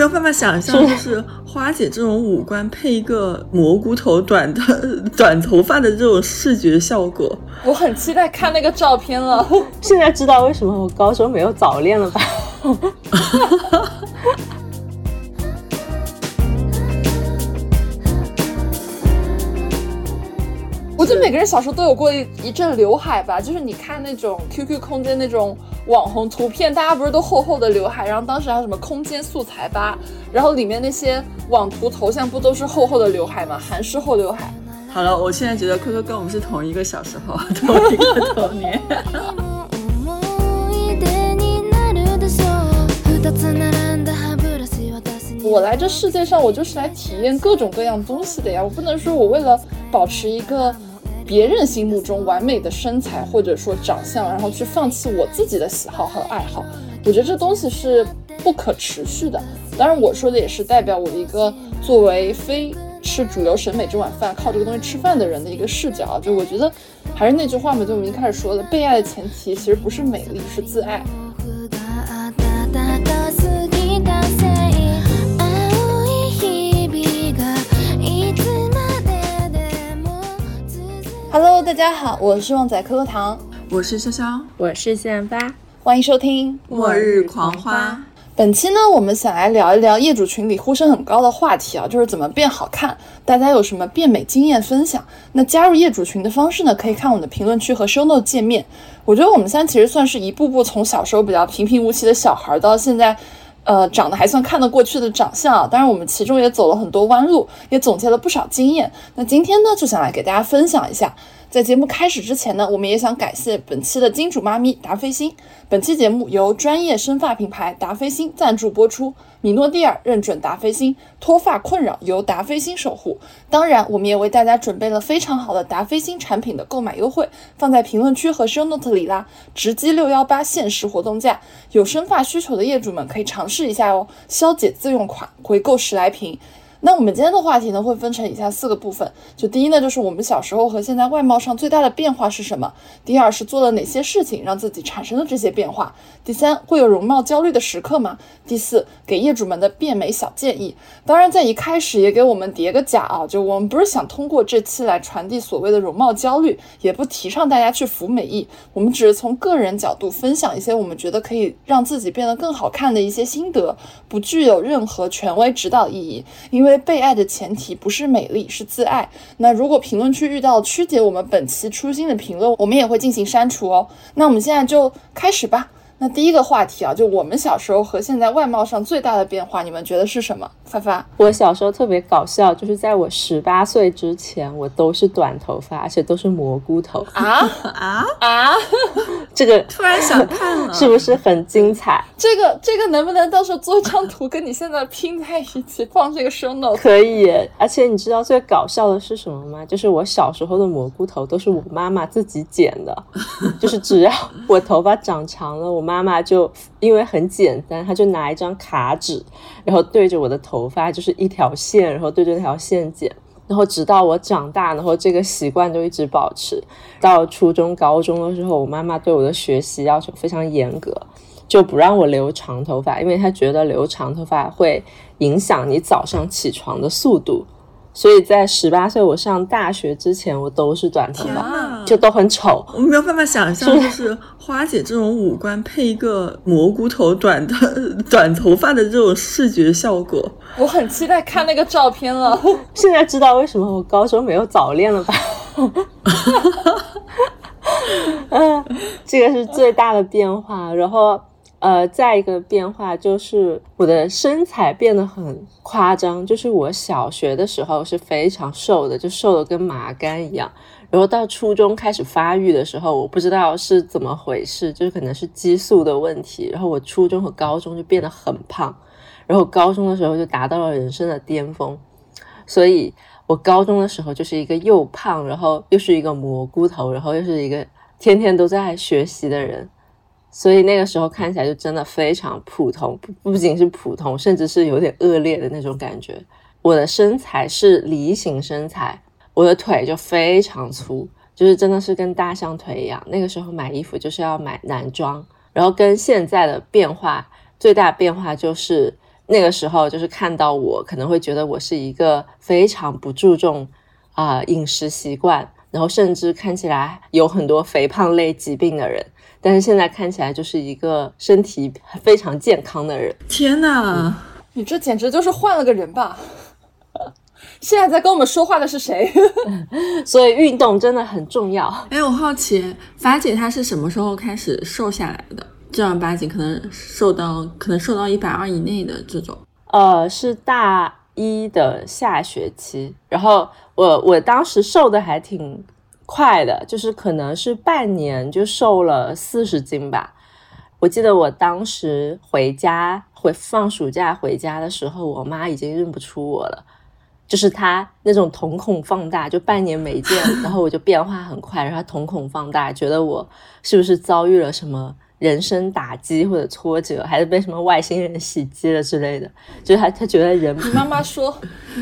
没有办法想象，就是花姐这种五官配一个蘑菇头短的短头发的这种视觉效果。我很期待看那个照片了。现在知道为什么我高中没有早恋了吧？我觉得每个人小时候都有过一一阵刘海吧，就是你看那种 QQ 空间那种网红图片，大家不是都厚厚的刘海，然后当时还有什么空间素材吧，然后里面那些网图头像不都是厚厚的刘海吗？韩式厚刘海。好了，我现在觉得科科跟我们是同一个小时候，同一个童年。我来这世界上，我就是来体验各种各样东西的呀，我不能说我为了保持一个。别人心目中完美的身材或者说长相，然后去放弃我自己的喜好和爱好，我觉得这东西是不可持续的。当然，我说的也是代表我一个作为非吃主流审美这碗饭、靠这个东西吃饭的人的一个视角。就我觉得，还是那句话嘛，就我们一开始说的，被爱的前提其实不是美丽，是自爱。Hello，大家好，我是旺仔可可糖，我是潇潇，我是仙八，欢迎收听《末日狂花》。本期呢，我们想来聊一聊业主群里呼声很高的话题啊，就是怎么变好看。大家有什么变美经验分享？那加入业主群的方式呢？可以看我们的评论区和 show note 界面。我觉得我们现在其实算是一步步从小时候比较平平无奇的小孩，到现在。呃，长得还算看得过去的长相啊，当然我们其中也走了很多弯路，也总结了不少经验。那今天呢，就想来给大家分享一下。在节目开始之前呢，我们也想感谢本期的金主妈咪达霏欣。本期节目由专业生发品牌达霏欣赞助播出，米诺地尔认准达霏欣，脱发困扰由达霏欣守护。当然，我们也为大家准备了非常好的达霏欣产品的购买优惠，放在评论区和 show note 里啦，直击六幺八限时活动价，有生发需求的业主们可以尝试一下哦。消解自用款，回购十来瓶。那我们今天的话题呢，会分成以下四个部分。就第一呢，就是我们小时候和现在外貌上最大的变化是什么？第二是做了哪些事情让自己产生了这些变化？第三，会有容貌焦虑的时刻吗？第四，给业主们的变美小建议。当然，在一开始也给我们叠个假啊，就我们不是想通过这期来传递所谓的容貌焦虑，也不提倡大家去服美役，我们只是从个人角度分享一些我们觉得可以让自己变得更好看的一些心得，不具有任何权威指导意义，因为。被爱的前提不是美丽，是自爱。那如果评论区遇到曲解我们本期初心的评论，我们也会进行删除哦。那我们现在就开始吧。那第一个话题啊，就我们小时候和现在外貌上最大的变化，你们觉得是什么？发发，我小时候特别搞笑，就是在我十八岁之前，我都是短头发，而且都是蘑菇头啊啊啊！这个 突然想看了，是不是很精彩？这个这个能不能到时候做一张图，跟你现在拼在一起放这个 show note？可以。而且你知道最搞笑的是什么吗？就是我小时候的蘑菇头都是我妈妈自己剪的，就是只要我头发长长了，我。妈妈妈就因为很简单，她就拿一张卡纸，然后对着我的头发就是一条线，然后对着那条线剪，然后直到我长大，然后这个习惯就一直保持。到初中、高中的时候，我妈妈对我的学习要求非常严格，就不让我留长头发，因为她觉得留长头发会影响你早上起床的速度。所以在十八岁我上大学之前，我都是短头发，就都很丑。我没有办法想象，就是花姐这种五官配一个蘑菇头短的 短头发的这种视觉效果。我很期待看那个照片了。现在知道为什么我高中没有早恋了吧？嗯，这个是最大的变化。然后。呃，再一个变化就是我的身材变得很夸张，就是我小学的时候是非常瘦的，就瘦的跟麻杆一样。然后到初中开始发育的时候，我不知道是怎么回事，就是可能是激素的问题。然后我初中和高中就变得很胖，然后高中的时候就达到了人生的巅峰。所以我高中的时候就是一个又胖，然后又是一个蘑菇头，然后又是一个天天都在学习的人。所以那个时候看起来就真的非常普通，不不仅是普通，甚至是有点恶劣的那种感觉。我的身材是梨形身材，我的腿就非常粗，就是真的是跟大象腿一样。那个时候买衣服就是要买男装，然后跟现在的变化最大变化就是那个时候就是看到我，可能会觉得我是一个非常不注重啊饮食习惯，然后甚至看起来有很多肥胖类疾病的人。但是现在看起来就是一个身体非常健康的人。天哪，你这简直就是换了个人吧！现在在跟我们说话的是谁？所以运动真的很重要。哎，我好奇，法姐她是什么时候开始瘦下来的？正儿八经可能瘦到可能瘦到一百二以内的这种？呃，是大一的下学期，然后我我当时瘦的还挺。快的，就是可能是半年就瘦了四十斤吧。我记得我当时回家回放暑假回家的时候，我妈已经认不出我了，就是她那种瞳孔放大，就半年没见，然后我就变化很快，然后瞳孔放大，觉得我是不是遭遇了什么。人生打击或者挫折，还是被什么外星人袭击了之类的，就是他他觉得人。你妈妈说，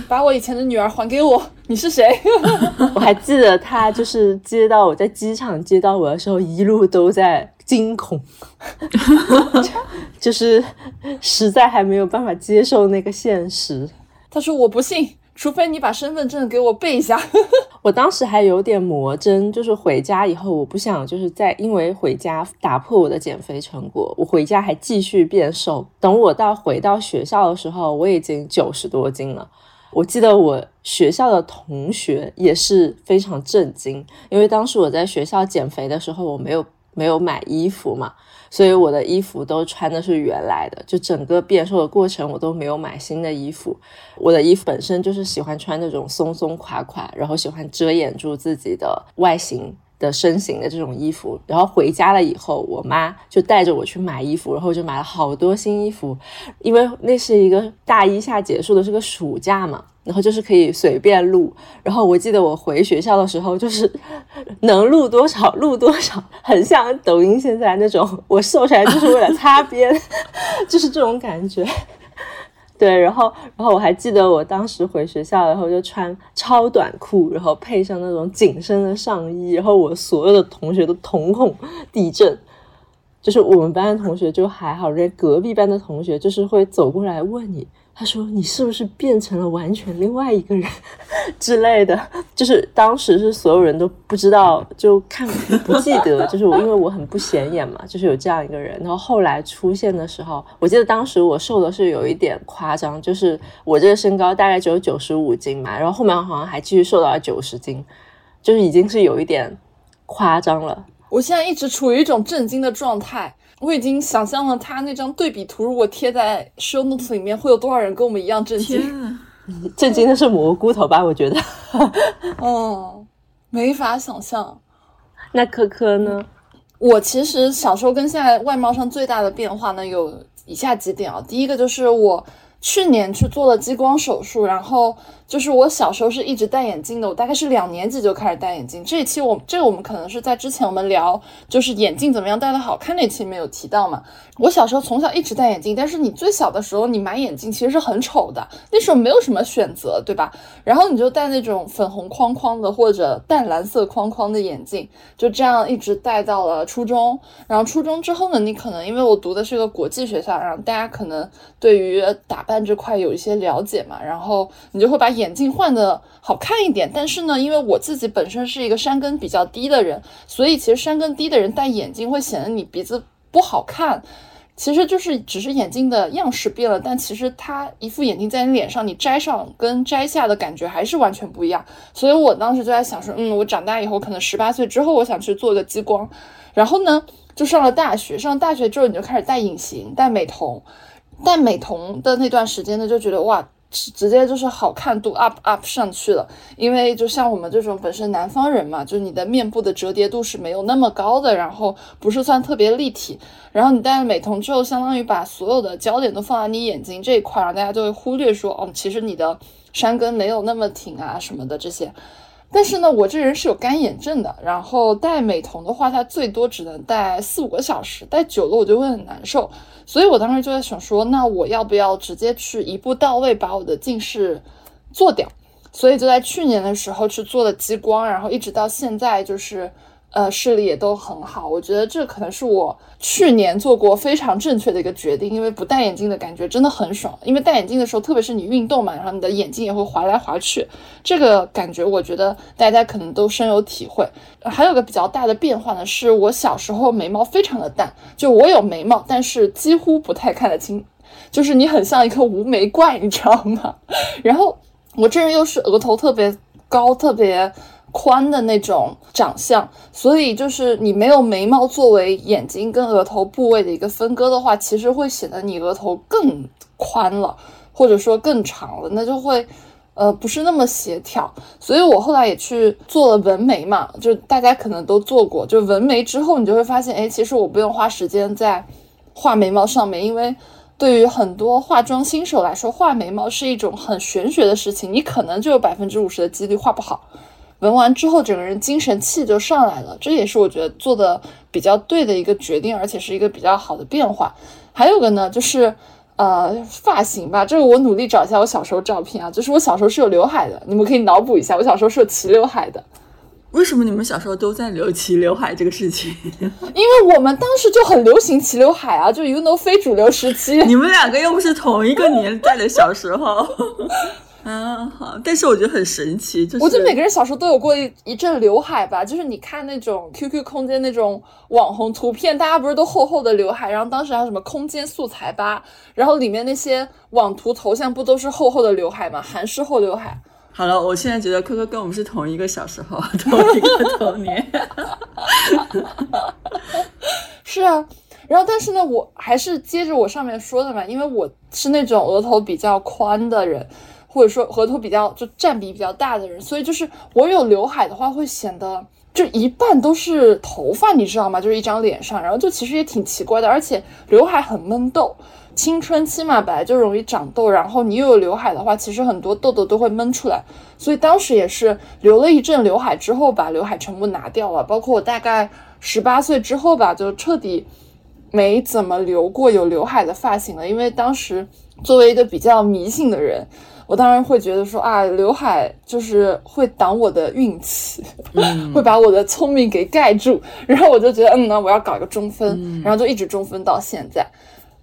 把我以前的女儿还给我，你是谁？我还记得他就是接到我在机场接到我的时候，一路都在惊恐，就是实在还没有办法接受那个现实。他说我不信。除非你把身份证给我背一下，我当时还有点魔怔，就是回家以后，我不想就是在因为回家打破我的减肥成果，我回家还继续变瘦。等我到回到学校的时候，我已经九十多斤了。我记得我学校的同学也是非常震惊，因为当时我在学校减肥的时候，我没有没有买衣服嘛。所以我的衣服都穿的是原来的，就整个变瘦的过程我都没有买新的衣服。我的衣服本身就是喜欢穿那种松松垮垮，然后喜欢遮掩住自己的外形的身形的这种衣服。然后回家了以后，我妈就带着我去买衣服，然后就买了好多新衣服，因为那是一个大一下结束的是个暑假嘛。然后就是可以随便录，然后我记得我回学校的时候，就是 能录多少录多少，很像抖音现在那种，我瘦下来就是为了擦边，就是这种感觉。对，然后，然后我还记得我当时回学校，然后就穿超短裤，然后配上那种紧身的上衣，然后我所有的同学都瞳孔地震，就是我们班的同学就还好，人家隔壁班的同学就是会走过来问你。他说：“你是不是变成了完全另外一个人 之类的？就是当时是所有人都不知道，就看不记得。就是我，因为我很不显眼嘛，就是有这样一个人。然后后来出现的时候，我记得当时我瘦的是有一点夸张，就是我这个身高大概只有九十五斤嘛，然后后面好像还继续瘦到了九十斤，就是已经是有一点夸张了。我现在一直处于一种震惊的状态。”我已经想象了他那张对比图，如果贴在 show notes 里面，会有多少人跟我们一样震惊？震惊的是蘑菇头吧？我觉得，哦，没法想象。那科科呢？我其实小时候跟现在外貌上最大的变化呢，有以下几点啊。第一个就是我去年去做了激光手术，然后。就是我小时候是一直戴眼镜的，我大概是两年级就开始戴眼镜。这一期我这个我们可能是在之前我们聊就是眼镜怎么样戴的好看那期没有提到嘛。我小时候从小一直戴眼镜，但是你最小的时候你买眼镜其实是很丑的，那时候没有什么选择，对吧？然后你就戴那种粉红框框的或者淡蓝色框框的眼镜，就这样一直戴到了初中。然后初中之后呢，你可能因为我读的是个国际学校，然后大家可能对于打扮这块有一些了解嘛，然后你就会把。眼镜换的好看一点，但是呢，因为我自己本身是一个山根比较低的人，所以其实山根低的人戴眼镜会显得你鼻子不好看。其实就是只是眼镜的样式变了，但其实它一副眼镜在你脸上，你摘上跟摘下的感觉还是完全不一样。所以我当时就在想说，嗯，我长大以后可能十八岁之后，我想去做个激光。然后呢，就上了大学，上了大学之后你就开始戴隐形、戴美瞳。戴美瞳的那段时间呢，就觉得哇。直接就是好看度 up up 上去了，因为就像我们这种本身南方人嘛，就你的面部的折叠度是没有那么高的，然后不是算特别立体，然后你戴了美瞳之后，相当于把所有的焦点都放在你眼睛这一块，然后大家就会忽略说，哦，其实你的山根没有那么挺啊什么的这些。但是呢，我这人是有干眼症的，然后戴美瞳的话，它最多只能戴四五个小时，戴久了我就会很难受。所以我当时就在想说，那我要不要直接去一步到位把我的近视做掉？所以就在去年的时候去做了激光，然后一直到现在就是呃，视力也都很好。我觉得这可能是我去年做过非常正确的一个决定，因为不戴眼镜的感觉真的很爽。因为戴眼镜的时候，特别是你运动嘛，然后你的眼睛也会滑来滑去，这个感觉我觉得大家可能都深有体会。还有个比较大的变化呢，是我小时候眉毛非常的淡，就我有眉毛，但是几乎不太看得清，就是你很像一个无眉怪，你知道吗？然后我这人又是额头特别高，特别。宽的那种长相，所以就是你没有眉毛作为眼睛跟额头部位的一个分割的话，其实会显得你额头更宽了，或者说更长了，那就会呃不是那么协调。所以我后来也去做了纹眉嘛，就大家可能都做过，就纹眉之后，你就会发现，哎，其实我不用花时间在画眉毛上面，因为对于很多化妆新手来说，画眉毛是一种很玄学的事情，你可能就有百分之五十的几率画不好。纹完之后，整个人精神气就上来了，这也是我觉得做的比较对的一个决定，而且是一个比较好的变化。还有个呢，就是呃发型吧，这个我努力找一下我小时候照片啊，就是我小时候是有刘海的，你们可以脑补一下，我小时候是有齐刘海的。为什么你们小时候都在留齐刘海这个事情？因为我们当时就很流行齐刘海啊，就 you know 非主流时期。你们两个又不是同一个年代的小时候。啊，好，但是我觉得很神奇，就是我觉得每个人小时候都有过一一阵刘海吧，就是你看那种 QQ 空间那种网红图片，大家不是都厚厚的刘海，然后当时还有什么空间素材吧，然后里面那些网图头像不都是厚厚的刘海吗？韩式厚刘海。好了，我现在觉得科科跟我们是同一个小时候，同一个童年。是啊，然后但是呢，我还是接着我上面说的嘛，因为我是那种额头比较宽的人。或者说额头比较就占比比较大的人，所以就是我有刘海的话，会显得就一半都是头发，你知道吗？就是一张脸上，然后就其实也挺奇怪的。而且刘海很闷痘，青春期嘛本来就容易长痘，然后你又有刘海的话，其实很多痘痘都会闷出来。所以当时也是留了一阵刘海之后，把刘海全部拿掉了。包括我大概十八岁之后吧，就彻底没怎么留过有刘海的发型了，因为当时作为一个比较迷信的人。我当然会觉得说啊，刘海就是会挡我的运气，会把我的聪明给盖住。然后我就觉得，嗯，那我要搞一个中分，然后就一直中分到现在。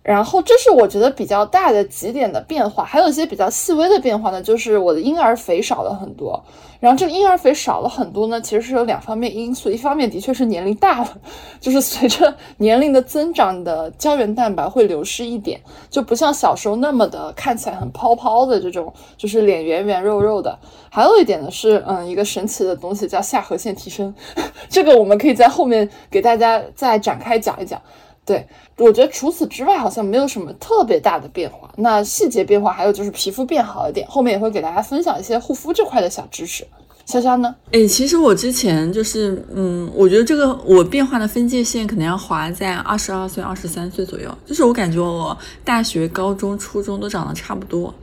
然后这是我觉得比较大的几点的变化，还有一些比较细微的变化呢，就是我的婴儿肥少了很多。然后这个婴儿肥少了很多呢，其实是有两方面因素，一方面的确是年龄大了，就是随着 年龄的增长，的胶原蛋白会流失一点，就不像小时候那么的看起来很泡泡的这种，就是脸圆圆肉肉的。还有一点呢是，嗯，一个神奇的东西叫下颌线提升，这个我们可以在后面给大家再展开讲一讲。对，我觉得除此之外好像没有什么特别大的变化。那细节变化还有就是皮肤变好一点，后面也会给大家分享一些护肤这块的小知识。潇潇呢？哎，其实我之前就是，嗯，我觉得这个我变化的分界线可能要划在二十二岁、二十三岁左右，就是我感觉我大学、高中、初中都长得差不多。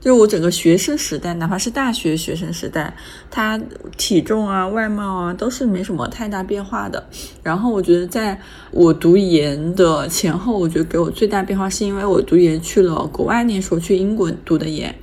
就是我整个学生时代，哪怕是大学学生时代，他体重啊、外貌啊都是没什么太大变化的。然后我觉得，在我读研的前后，我觉得给我最大变化是因为我读研去了国外念书，去英国读的研。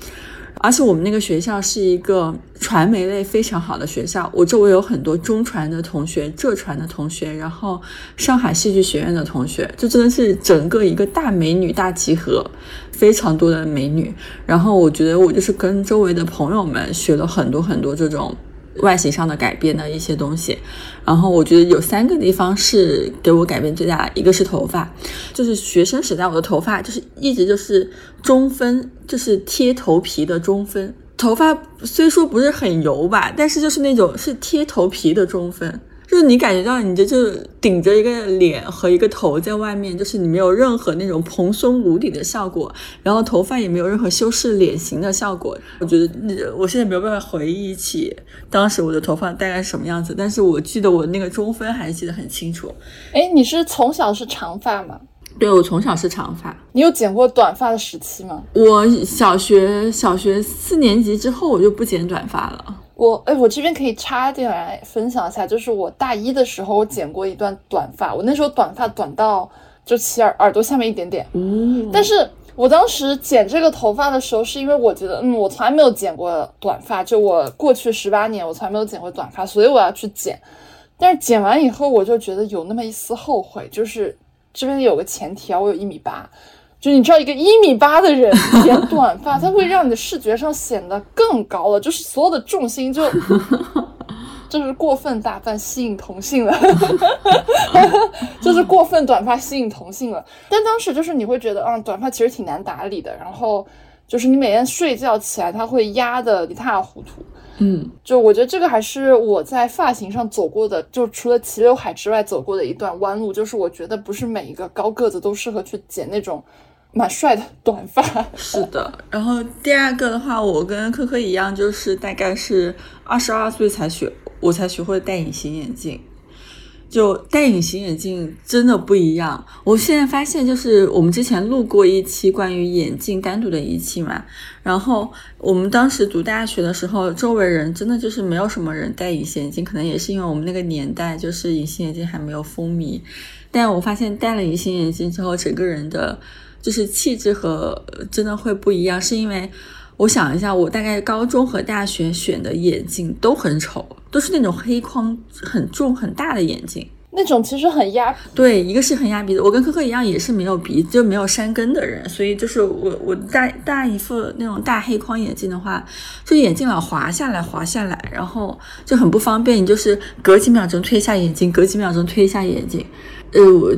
而且我们那个学校是一个传媒类非常好的学校，我周围有很多中传的同学、浙传的同学，然后上海戏剧学院的同学，就真的是整个一个大美女大集合，非常多的美女。然后我觉得我就是跟周围的朋友们学了很多很多这种。外形上的改变的一些东西，然后我觉得有三个地方是给我改变最大的，一个是头发，就是学生时代我的头发就是一直就是中分，就是贴头皮的中分，头发虽说不是很油吧，但是就是那种是贴头皮的中分。就是你感觉到你这就顶着一个脸和一个头在外面，就是你没有任何那种蓬松如底的效果，然后头发也没有任何修饰脸型的效果。我觉得我现在没有办法回忆起当时我的头发大概是什么样子，但是我记得我那个中分还是记得很清楚。哎，你是从小是长发吗？对，我从小是长发。你有剪过短发的时期吗？我小学小学四年级之后我就不剪短发了。我哎，我这边可以插进来分享一下，就是我大一的时候，我剪过一段短发。我那时候短发短到就齐耳耳朵下面一点点。嗯。但是我当时剪这个头发的时候，是因为我觉得，嗯，我从来没有剪过短发，就我过去十八年，我从来没有剪过短发，所以我要去剪。但是剪完以后，我就觉得有那么一丝后悔，就是这边有个前提啊，我有一米八，就你知道，一个一米八的人剪短发，它会让你的视觉上显得更高了，就是所有的重心就。就是过分打扮吸引同性了，就是过分短发吸引同性了。但当时就是你会觉得，啊，短发其实挺难打理的。然后就是你每天睡觉起来，它会压得一塌糊涂。嗯，就我觉得这个还是我在发型上走过的，就除了齐刘海之外走过的一段弯路。就是我觉得不是每一个高个子都适合去剪那种蛮帅的短发。是的。然后第二个的话，我跟科科一样，就是大概是二十二岁才学。我才学会戴隐形眼镜，就戴隐形眼镜真的不一样。我现在发现，就是我们之前录过一期关于眼镜单独的一期嘛，然后我们当时读大学的时候，周围人真的就是没有什么人戴隐形眼镜，可能也是因为我们那个年代就是隐形眼镜还没有风靡。但我发现戴了隐形眼镜之后，整个人的就是气质和真的会不一样，是因为。我想一下，我大概高中和大学选的眼镜都很丑，都是那种黑框很重很大的眼镜，那种其实很压。对，一个是很压鼻子，我跟科科一样，也是没有鼻子就没有山根的人，所以就是我我戴戴一副那种大黑框眼镜的话，就眼镜老滑下来滑下来，然后就很不方便，你就是隔几秒钟推一下眼镜，隔几秒钟推一下眼镜。呃，我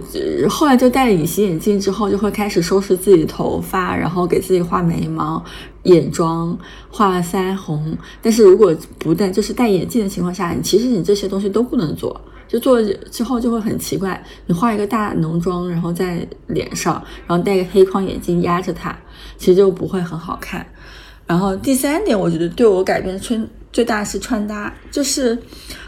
后来就戴了隐形眼镜之后，就会开始收拾自己的头发，然后给自己画眉毛、眼妆、画腮红。但是如果不戴，就是戴眼镜的情况下，你其实你这些东西都不能做。就做之后就会很奇怪，你画一个大浓妆，然后在脸上，然后戴个黑框眼镜压着它，其实就不会很好看。然后第三点，我觉得对我改变穿最大是穿搭，就是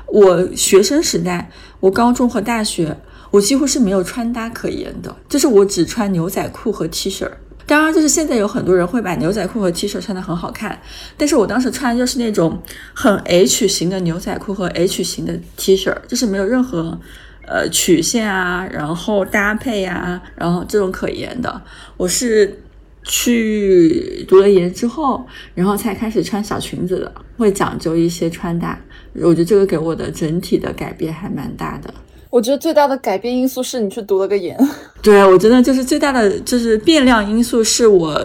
我学生时代，我高中和大学。我几乎是没有穿搭可言的，就是我只穿牛仔裤和 T 恤。当然，就是现在有很多人会把牛仔裤和 T 恤穿得很好看，但是我当时穿的就是那种很 H 型的牛仔裤和 H 型的 T 恤，就是没有任何呃曲线啊，然后搭配啊，然后这种可言的。我是去读了研之后，然后才开始穿小裙子的，会讲究一些穿搭。我觉得这个给我的整体的改变还蛮大的。我觉得最大的改变因素是你去读了个研，对我觉得就是最大的就是变量因素是我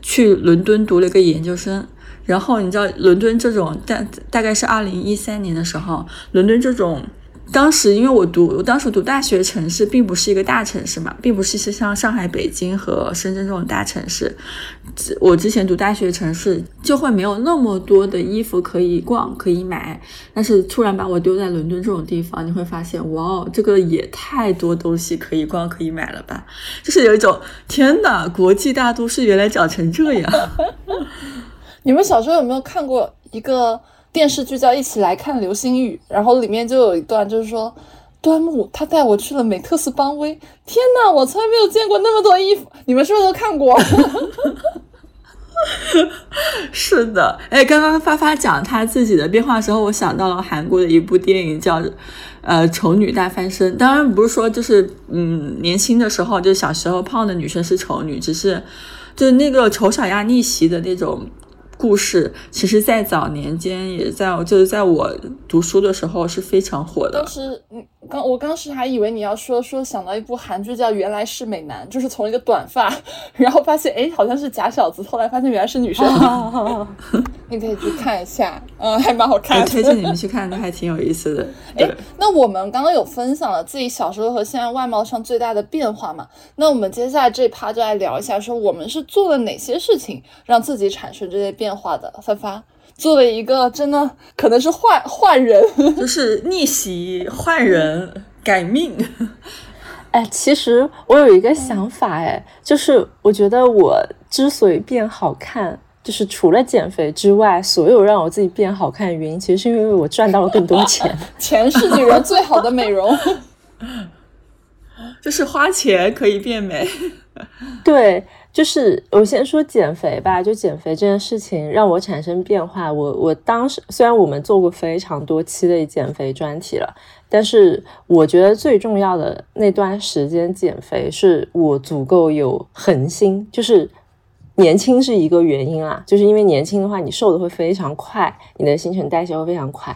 去伦敦读了个研究生，然后你知道伦敦这种大大概是二零一三年的时候，伦敦这种。当时因为我读，我当时读大学城市并不是一个大城市嘛，并不是像上海、北京和深圳这种大城市。我之前读大学城市就会没有那么多的衣服可以逛、可以买。但是突然把我丢在伦敦这种地方，你会发现，哇哦，这个也太多东西可以逛、可以买了吧？就是有一种天哪，国际大都市原来长成这样。你们小时候有没有看过一个？电视剧叫《一起来看流星雨》，然后里面就有一段，就是说端木他带我去了美特斯邦威，天呐，我从来没有见过那么多衣服，你们是不是都看过？是的，哎，刚刚发发讲他自己的变化的时候，我想到了韩国的一部电影叫《呃丑女大翻身》，当然不是说就是嗯年轻的时候就小时候胖的女生是丑女，只是就是那个丑小鸭逆袭的那种。故事其实，在早年间，也在就是在我读书的时候是非常火的。当时，嗯，刚我当时还以为你要说说想到一部韩剧叫《原来是美男》，就是从一个短发，然后发现哎好像是假小子，后来发现原来是女生。你可以去看一下，嗯，还蛮好看的。推荐你们去看，那还挺有意思的。哎，那我们刚刚有分享了自己小时候和现在外貌上最大的变化嘛？那我们接下来这趴就来聊一下，说我们是做了哪些事情让自己产生这些变化的？发发，作为一个真的可能是换换人，就 是逆袭换人改命。哎，其实我有一个想法，哎，就是我觉得我之所以变好看。就是除了减肥之外，所有让我自己变好看的原因，其实是因为我赚到了更多钱。钱是女人最好的美容，就是花钱可以变美。对，就是我先说减肥吧，就减肥这件事情让我产生变化。我我当时虽然我们做过非常多期的减肥专题了，但是我觉得最重要的那段时间减肥，是我足够有恒心，就是。年轻是一个原因啊，就是因为年轻的话，你瘦的会非常快，你的新陈代谢会非常快。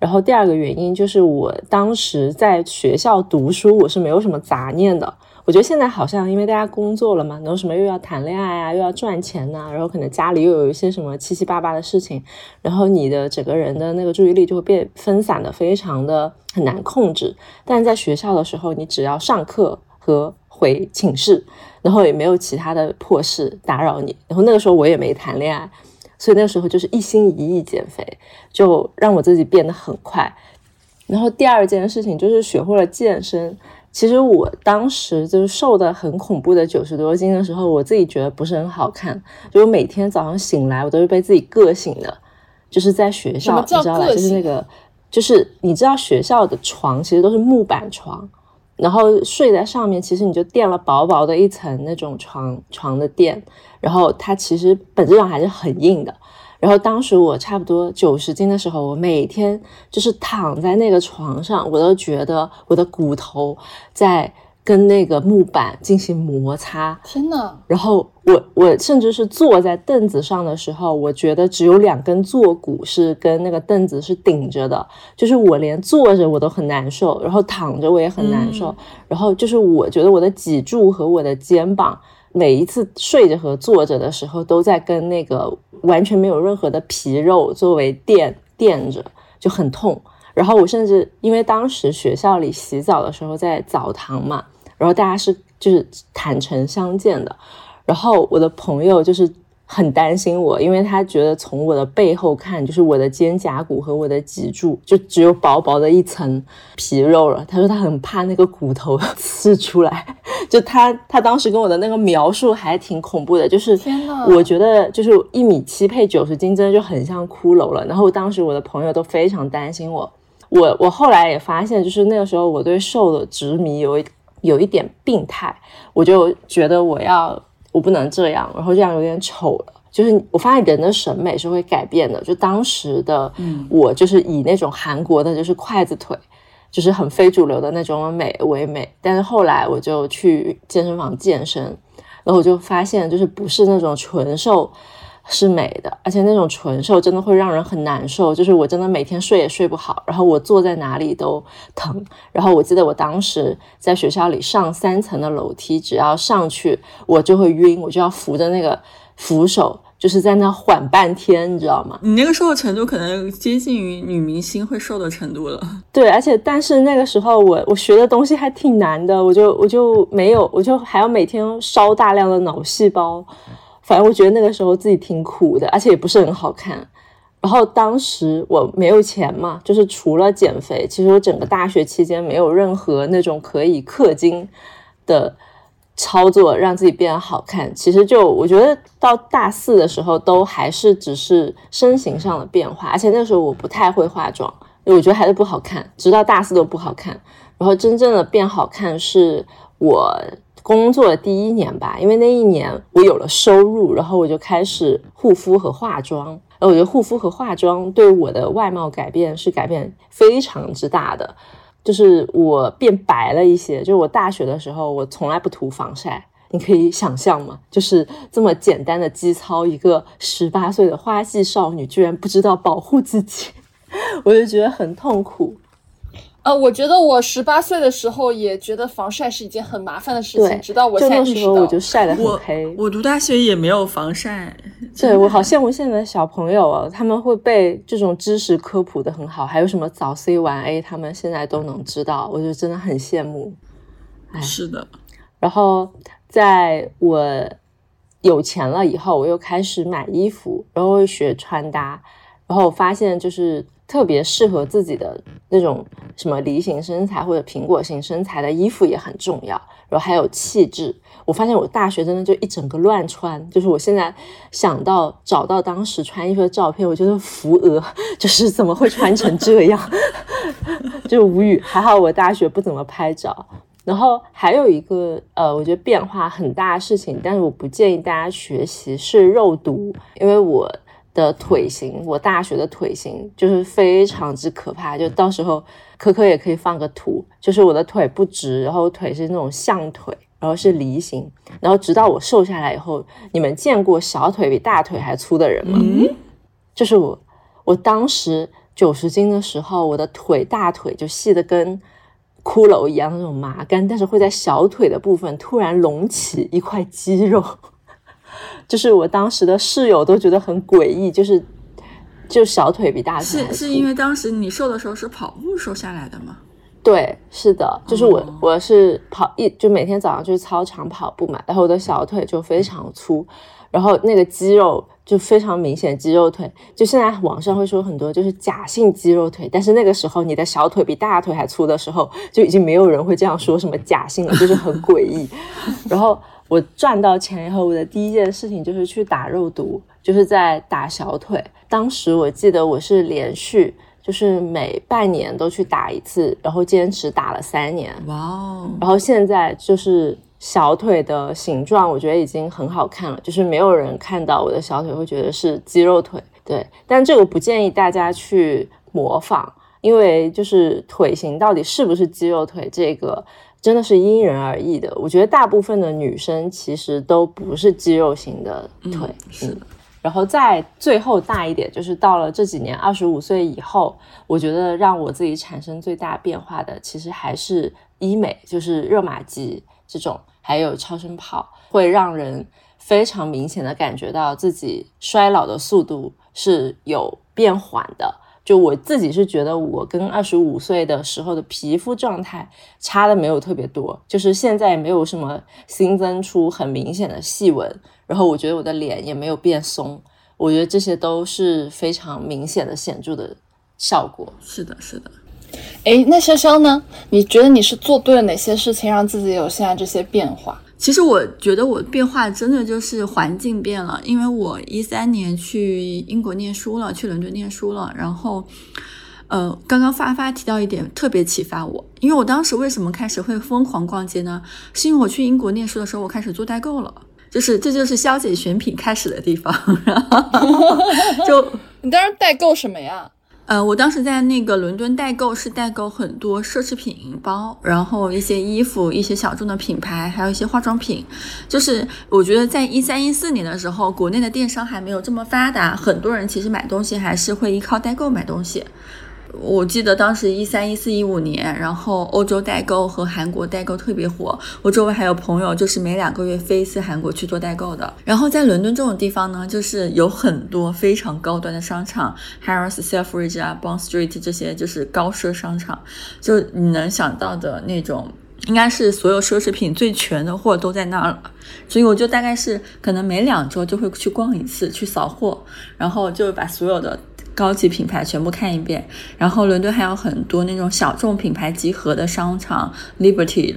然后第二个原因就是我当时在学校读书，我是没有什么杂念的。我觉得现在好像因为大家工作了嘛，然后什么又要谈恋爱啊，又要赚钱呐，然后可能家里又有一些什么七七八八的事情，然后你的整个人的那个注意力就会变分散的非常的很难控制。但是在学校的时候，你只要上课和回寝室，然后也没有其他的破事打扰你。然后那个时候我也没谈恋爱，所以那个时候就是一心一意减肥，就让我自己变得很快。然后第二件事情就是学会了健身。其实我当时就是瘦的很恐怖的九十多斤的时候，我自己觉得不是很好看。就我每天早上醒来，我都是被自己硌醒的。就是在学校，你知道吧？就是那个，就是你知道学校的床其实都是木板床，然后睡在上面，其实你就垫了薄薄的一层那种床床的垫，然后它其实本质上还是很硬的。然后当时我差不多九十斤的时候，我每天就是躺在那个床上，我都觉得我的骨头在跟那个木板进行摩擦。天呐！然后我我甚至是坐在凳子上的时候，我觉得只有两根坐骨是跟那个凳子是顶着的，就是我连坐着我都很难受，然后躺着我也很难受。然后就是我觉得我的脊柱和我的肩膀。每一次睡着和坐着的时候，都在跟那个完全没有任何的皮肉作为垫垫着，就很痛。然后我甚至因为当时学校里洗澡的时候在澡堂嘛，然后大家是就是坦诚相见的，然后我的朋友就是。很担心我，因为他觉得从我的背后看，就是我的肩胛骨和我的脊柱就只有薄薄的一层皮肉了。他说他很怕那个骨头刺出来，就他他当时跟我的那个描述还挺恐怖的，就是天呐，我觉得就是一米七配九十斤，真的就很像骷髅了。然后当时我的朋友都非常担心我，我我后来也发现，就是那个时候我对瘦的执迷有一有一点病态，我就觉得我要。我不能这样，然后这样有点丑了。就是我发现人的审美是会改变的。就当时的我，就是以那种韩国的，就是筷子腿，就是很非主流的那种美为美。但是后来我就去健身房健身，然后我就发现，就是不是那种纯瘦。是美的，而且那种纯瘦真的会让人很难受，就是我真的每天睡也睡不好，然后我坐在哪里都疼。然后我记得我当时在学校里上三层的楼梯，只要上去我就会晕，我就要扶着那个扶手，就是在那缓半天，你知道吗？你那个瘦的程度可能接近于女明星会瘦的程度了。对，而且但是那个时候我我学的东西还挺难的，我就我就没有，我就还要每天烧大量的脑细胞。反正我觉得那个时候自己挺苦的，而且也不是很好看。然后当时我没有钱嘛，就是除了减肥，其实我整个大学期间没有任何那种可以氪金的操作让自己变得好看。其实就我觉得到大四的时候都还是只是身形上的变化，而且那时候我不太会化妆，我觉得还是不好看，直到大四都不好看。然后真正的变好看是我。工作的第一年吧，因为那一年我有了收入，然后我就开始护肤和化妆。呃，我觉得护肤和化妆对我的外貌改变是改变非常之大的，就是我变白了一些。就是我大学的时候，我从来不涂防晒，你可以想象吗？就是这么简单的基操，一个十八岁的花季少女居然不知道保护自己，我就觉得很痛苦。呃，我觉得我十八岁的时候也觉得防晒是一件很麻烦的事情，直到我现在意识到，我就晒得很黑。我读大学也没有防晒，对我好羡慕现在的小朋友啊，他们会被这种知识科普的很好，还有什么早 C 晚 A，他们现在都能知道，我就真的很羡慕。哎，是的。然后在我有钱了以后，我又开始买衣服，然后学穿搭，然后我发现就是。特别适合自己的那种什么梨形身材或者苹果型身材的衣服也很重要，然后还有气质。我发现我大学真的就一整个乱穿，就是我现在想到找到当时穿衣服的照片，我觉得扶额，就是怎么会穿成这样，就无语。还好我大学不怎么拍照。然后还有一个呃，我觉得变化很大的事情，但是我不建议大家学习是肉毒，因为我。的腿型，我大学的腿型就是非常之可怕，就到时候可可也可以放个图，就是我的腿不直，然后腿是那种象腿，然后是梨形，然后直到我瘦下来以后，你们见过小腿比大腿还粗的人吗？嗯，就是我，我当时九十斤的时候，我的腿大腿就细的跟骷髅一样那种麻杆，但是会在小腿的部分突然隆起一块肌肉，就是我当时的室友都觉得很诡异，就是就小腿比大腿是是因为当时你瘦的时候是跑步瘦下来的吗？对，是的，就是我，哦我是跑一就每天早上去操场跑步嘛，然后我的小腿就非常粗，然后那个肌肉就非常明显，肌肉腿。就现在网上会说很多就是假性肌肉腿，但是那个时候你的小腿比大腿还粗的时候，就已经没有人会这样说什么假性了，就是很诡异。然后我赚到钱以后，我的第一件事情就是去打肉毒，就是在打小腿。当时我记得我是连续。就是每半年都去打一次，然后坚持打了三年，哇哦，然后现在就是小腿的形状，我觉得已经很好看了，就是没有人看到我的小腿会觉得是肌肉腿，对。但这个不建议大家去模仿，因为就是腿型到底是不是肌肉腿，这个真的是因人而异的。我觉得大部分的女生其实都不是肌肉型的腿，嗯是的，然后再最后大一点，就是到了这几年二十五岁以后，我觉得让我自己产生最大变化的，其实还是医美，就是热玛吉这种，还有超声炮，会让人非常明显的感觉到自己衰老的速度是有变缓的。就我自己是觉得，我跟二十五岁的时候的皮肤状态差的没有特别多，就是现在也没有什么新增出很明显的细纹，然后我觉得我的脸也没有变松，我觉得这些都是非常明显的显著的效果。是的，是的。哎，那潇潇呢？你觉得你是做对了哪些事情，让自己有现在这些变化？其实我觉得我变化真的就是环境变了，因为我一三年去英国念书了，去伦敦念书了，然后，呃，刚刚发发提到一点特别启发我，因为我当时为什么开始会疯狂逛街呢？是因为我去英国念书的时候，我开始做代购了。就是这就是肖姐选品开始的地方，就 你当时代购什么呀？呃，我当时在那个伦敦代购是代购很多奢侈品包，然后一些衣服、一些小众的品牌，还有一些化妆品。就是我觉得在一三一四年的时候，国内的电商还没有这么发达，很多人其实买东西还是会依靠代购买东西。我记得当时一三一四一五年，然后欧洲代购和韩国代购特别火。我周围还有朋友就是每两个月飞一次韩国去做代购的。然后在伦敦这种地方呢，就是有很多非常高端的商场，Harrods、Selfridge 啊、Bond Street 这些就是高奢商场，就你能想到的那种。应该是所有奢侈品最全的货都在那儿了，所以我就大概是可能每两周就会去逛一次，去扫货，然后就把所有的高级品牌全部看一遍。然后伦敦还有很多那种小众品牌集合的商场，Liberty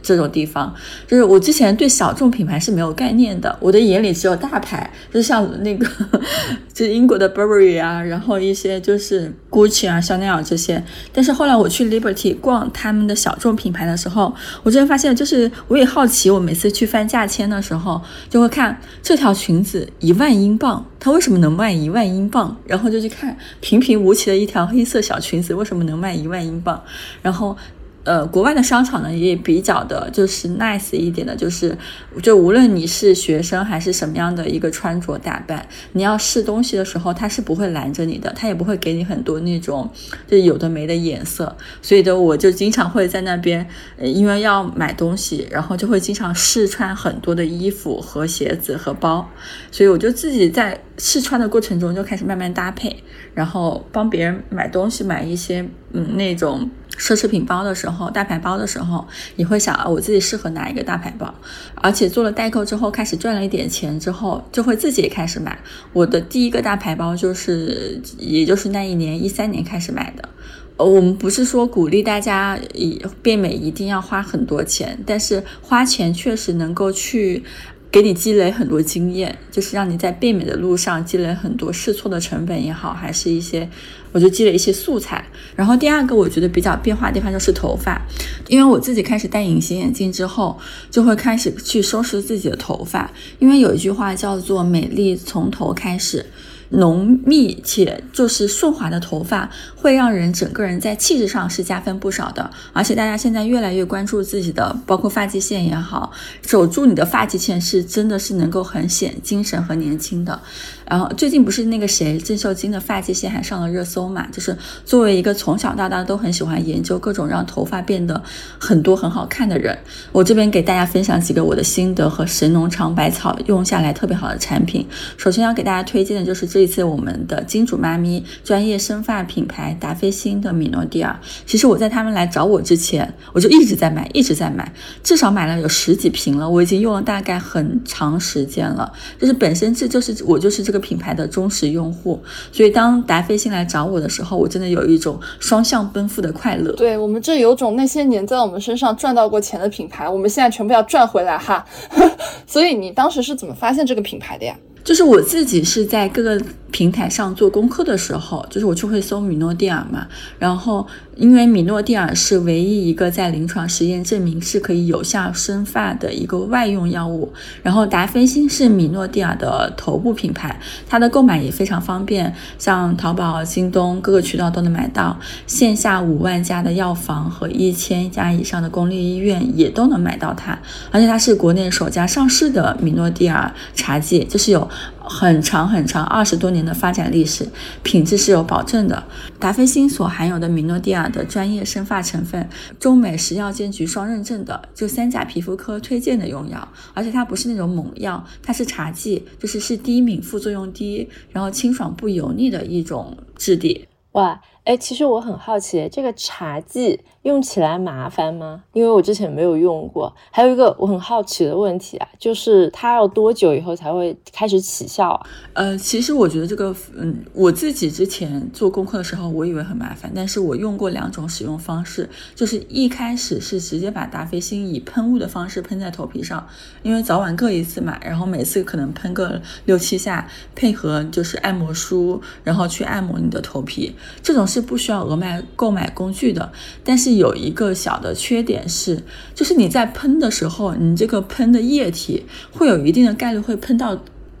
这种地方，就是我之前对小众品牌是没有概念的，我的眼里只有大牌，就像那个 就是英国的 Burberry 啊，然后一些就是 Gucci 啊、香奈儿这些。但是后来我去 Liberty 逛他们的小众品牌的时候，我真的发现，就是我也好奇，我每次去翻价签的时候，就会看这条裙子一万英镑，它为什么能卖一万英镑？然后就去看平平无奇的一条黑色小裙子为什么能卖一万英镑，然后。呃，国外的商场呢也比较的，就是 nice 一点的，就是就无论你是学生还是什么样的一个穿着打扮，你要试东西的时候，他是不会拦着你的，他也不会给你很多那种就有的没的颜色，所以的我就经常会在那边，呃因为要买东西，然后就会经常试穿很多的衣服和鞋子和包，所以我就自己在试穿的过程中就开始慢慢搭配，然后帮别人买东西，买一些嗯那种。奢侈品包的时候，大牌包的时候，你会想啊，我自己适合哪一个大牌包？而且做了代购之后，开始赚了一点钱之后，就会自己也开始买。我的第一个大牌包就是，也就是那一年一三年开始买的。呃，我们不是说鼓励大家以变美一定要花很多钱，但是花钱确实能够去。给你积累很多经验，就是让你在变美的路上积累很多试错的成本也好，还是一些，我就积累一些素材。然后第二个我觉得比较变化的地方就是头发，因为我自己开始戴隐形眼镜之后，就会开始去收拾自己的头发。因为有一句话叫做“美丽从头开始”，浓密且就是顺滑的头发，会让人整个人在气质上是加分不少的。而且大家现在越来越关注自己的，包括发际线也好，守住你的发际线是真的是能够很显精神和年轻的。然后最近不是那个谁郑秀晶的发际线还上了热搜嘛？就是作为一个从小到大都很喜欢研究各种让头发变得很多很好看的人，我这边给大家分享几个我的心得和神农尝百草用下来特别好的产品。首先要给大家推荐的就是这一次我们的金主妈咪专业生发品牌达霏欣的米诺地尔。其实我在他们来找我之前，我就一直在买，一直在买，至少买了有十几瓶了，我已经用了大概很长时间了。就是本身这就是我就是这。个个品牌的忠实用户，所以当达霏欣来找我的时候，我真的有一种双向奔赴的快乐。对我们这有种那些年在我们身上赚到过钱的品牌，我们现在全部要赚回来哈。所以你当时是怎么发现这个品牌的呀？就是我自己是在各个平台上做功课的时候，就是我就会搜米诺地尔嘛，然后。因为米诺地尔是唯一一个在临床实验证明是可以有效生发的一个外用药物，然后达霏欣是米诺地尔的头部品牌，它的购买也非常方便，像淘宝、京东各个渠道都能买到，线下五万家的药房和一千家以上的公立医院也都能买到它，而且它是国内首家上市的米诺地尔茶剂，就是有。很长很长，二十多年的发展历史，品质是有保证的。达霏欣所含有的米诺地尔的专业生发成分，中美食药监局双认证的，就三甲皮肤科推荐的用药，而且它不是那种猛药，它是茶剂，就是是低敏、副作用低，然后清爽不油腻的一种质地。哇，哎，其实我很好奇，这个茶剂。用起来麻烦吗？因为我之前没有用过。还有一个我很好奇的问题啊，就是它要多久以后才会开始起效？呃，其实我觉得这个，嗯，我自己之前做功课的时候，我以为很麻烦，但是我用过两种使用方式，就是一开始是直接把达霏欣以喷雾的方式喷在头皮上，因为早晚各一次嘛，然后每次可能喷个六七下，配合就是按摩梳，然后去按摩你的头皮，这种是不需要额外购买工具的，但是。有一个小的缺点是，就是你在喷的时候，你这个喷的液体会有一定的概率会喷到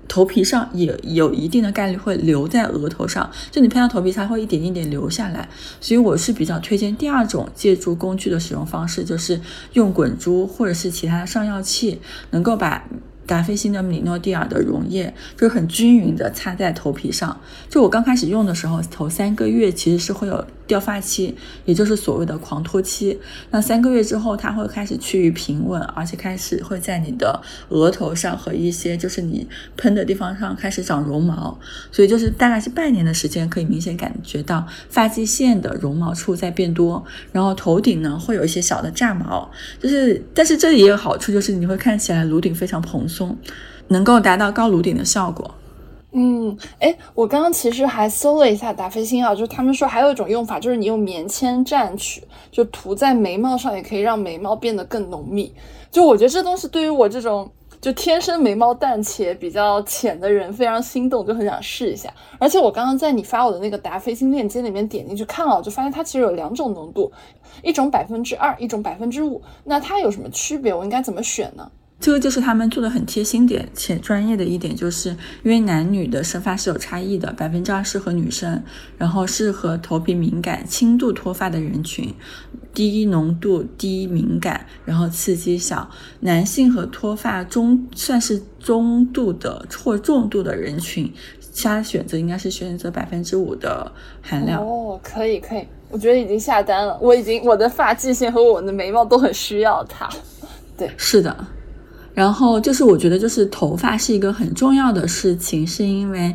头皮上，也有一定的概率会留在额头上。就你喷到头皮，它会一点一点流下来。所以我是比较推荐第二种借助工具的使用方式，就是用滚珠或者是其他的上药器，能够把。达霏欣的米诺地尔的溶液就是很均匀的擦在头皮上。就我刚开始用的时候，头三个月其实是会有掉发期，也就是所谓的狂脱期。那三个月之后，它会开始趋于平稳，而且开始会在你的额头上和一些就是你喷的地方上开始长绒毛。所以就是大概是半年的时间，可以明显感觉到发际线的绒毛处在变多，然后头顶呢会有一些小的炸毛。就是但是这里也有好处，就是你会看起来颅顶非常蓬。松，能够达到高颅顶的效果。嗯，哎，我刚刚其实还搜了一下达霏欣啊，就是他们说还有一种用法，就是你用棉签蘸取，就涂在眉毛上，也可以让眉毛变得更浓密。就我觉得这东西对于我这种就天生眉毛淡且比较浅的人非常心动，就很想试一下。而且我刚刚在你发我的那个达霏欣链接里面点进去看了，就发现它其实有两种浓度，一种百分之二，一种百分之五。那它有什么区别？我应该怎么选呢？这个就是他们做的很贴心点且专业的一点，就是因为男女的生发是有差异的，百分之二适合女生，然后适合头皮敏感、轻度脱发的人群，低浓度、低敏感，然后刺激小。男性和脱发中算是中度的或重度的人群，他选择应该是选择百分之五的含量。哦，可以可以，我觉得已经下单了，我已经我的发际线和我的眉毛都很需要它。对，是的。然后就是，我觉得就是头发是一个很重要的事情，是因为，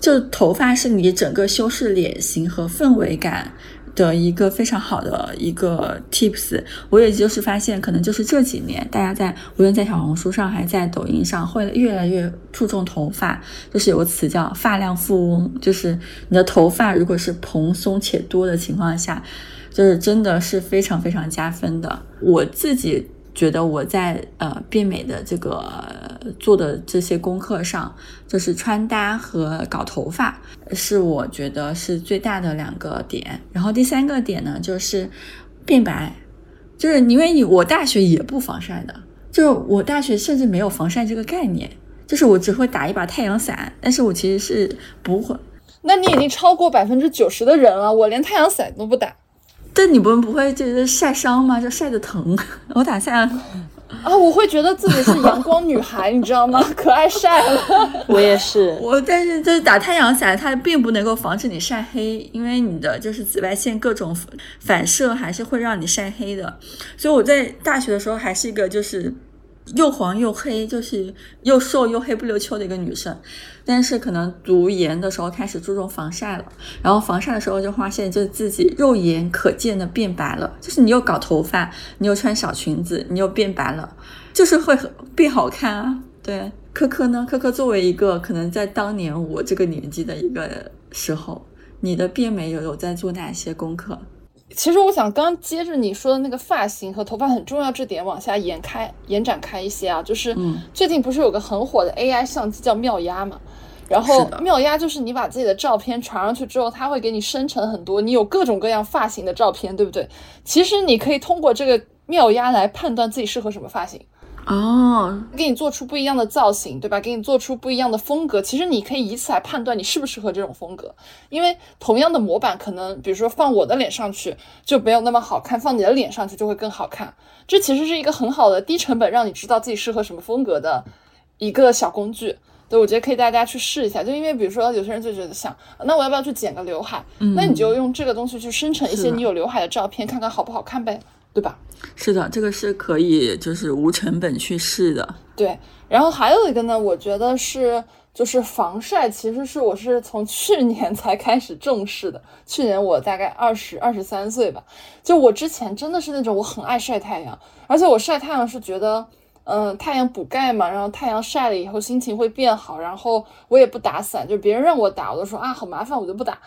就头发是你整个修饰脸型和氛围感的一个非常好的一个 tips。我也就是发现，可能就是这几年，大家在无论在小红书上还是在抖音上，会越来越注重头发。就是有个词叫“发量富翁”，就是你的头发如果是蓬松且多的情况下，就是真的是非常非常加分的。我自己。觉得我在呃变美的这个做的这些功课上，就是穿搭和搞头发，是我觉得是最大的两个点。然后第三个点呢，就是变白，就是因为你我大学也不防晒的，就是我大学甚至没有防晒这个概念。就是我只会打一把太阳伞，但是我其实是不会。那你已经超过百分之九十的人了，我连太阳伞都不打。但你们不会觉得晒伤吗？就晒的疼。我打下 啊，我会觉得自己是阳光女孩，你知道吗？可爱晒了。我也是。我但是就是打太阳伞，它并不能够防止你晒黑，因为你的就是紫外线各种反射还是会让你晒黑的。所以我在大学的时候还是一个就是又黄又黑，就是又瘦又黑不溜秋的一个女生。但是可能读研的时候开始注重防晒了，然后防晒的时候就发现，就自己肉眼可见的变白了。就是你又搞头发，你又穿小裙子，你又变白了，就是会变好看啊。对，科科呢？科科作为一个可能在当年我这个年纪的一个时候，你的变美有有在做哪些功课？其实我想刚接着你说的那个发型和头发很重要这点往下延开延展开一些啊，就是最近不是有个很火的 AI 相机叫妙压嘛？然后妙压就是你把自己的照片传上去之后，它会给你生成很多你有各种各样发型的照片，对不对？其实你可以通过这个妙压来判断自己适合什么发型哦，给你做出不一样的造型，对吧？给你做出不一样的风格。其实你可以以此来判断你适不适合这种风格，因为同样的模板可能，比如说放我的脸上去就没有那么好看，放你的脸上去就会更好看。这其实是一个很好的低成本让你知道自己适合什么风格的一个小工具。对，我觉得可以大家去试一下，就因为比如说有些人就觉得想，那我要不要去剪个刘海？那你就用这个东西去生成一些你有刘海的照片，看看好不好看呗，对吧？是的，这个是可以就是无成本去试的。对，然后还有一个呢，我觉得是就是防晒，其实是我是从去年才开始重视的。去年我大概二十二十三岁吧，就我之前真的是那种我很爱晒太阳，而且我晒太阳是觉得。嗯，太阳补钙嘛，然后太阳晒了以后心情会变好，然后我也不打伞，就别人让我打，我都说啊好麻烦，我就不打。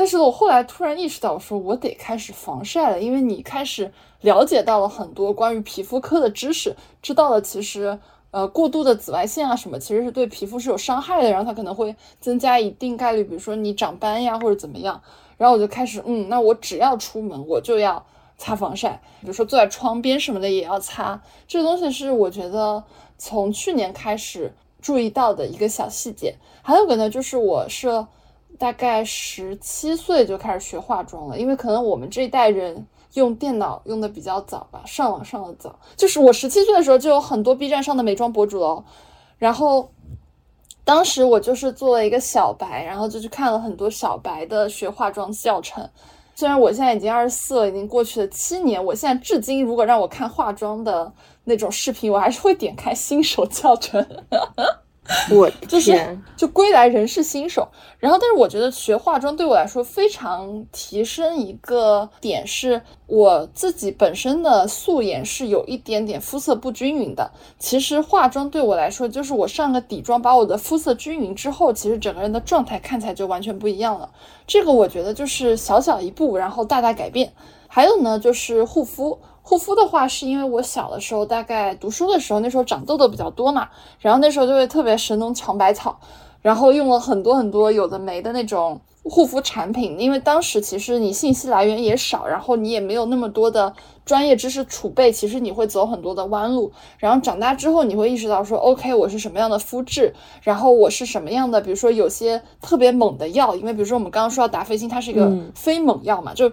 但是我后来突然意识到，我说我得开始防晒了，因为你开始了解到了很多关于皮肤科的知识，知道了其实呃过度的紫外线啊什么其实是对皮肤是有伤害的，然后它可能会增加一定概率，比如说你长斑呀或者怎么样。然后我就开始嗯，那我只要出门我就要。擦防晒，比如说坐在窗边什么的也要擦。这个东西是我觉得从去年开始注意到的一个小细节。还有个呢，就是我是大概十七岁就开始学化妆了，因为可能我们这一代人用电脑用的比较早吧，上网上的早。就是我十七岁的时候就有很多 B 站上的美妆博主了，然后当时我就是做了一个小白，然后就去看了很多小白的学化妆教程。虽然我现在已经二十四了，已经过去了七年，我现在至今如果让我看化妆的那种视频，我还是会点开新手教程。我就是就归来仍是新手，然后但是我觉得学化妆对我来说非常提升一个点是，我自己本身的素颜是有一点点肤色不均匀的。其实化妆对我来说，就是我上个底妆，把我的肤色均匀之后，其实整个人的状态看起来就完全不一样了。这个我觉得就是小小一步，然后大大改变。还有呢，就是护肤。护肤的话，是因为我小的时候，大概读书的时候，那时候长痘痘比较多嘛，然后那时候就会特别神农尝百草，然后用了很多很多有的没的那种护肤产品。因为当时其实你信息来源也少，然后你也没有那么多的专业知识储备，其实你会走很多的弯路。然后长大之后，你会意识到说，OK，我是什么样的肤质，然后我是什么样的，比如说有些特别猛的药，因为比如说我们刚刚说到达霏欣，它是一个非猛药嘛，就。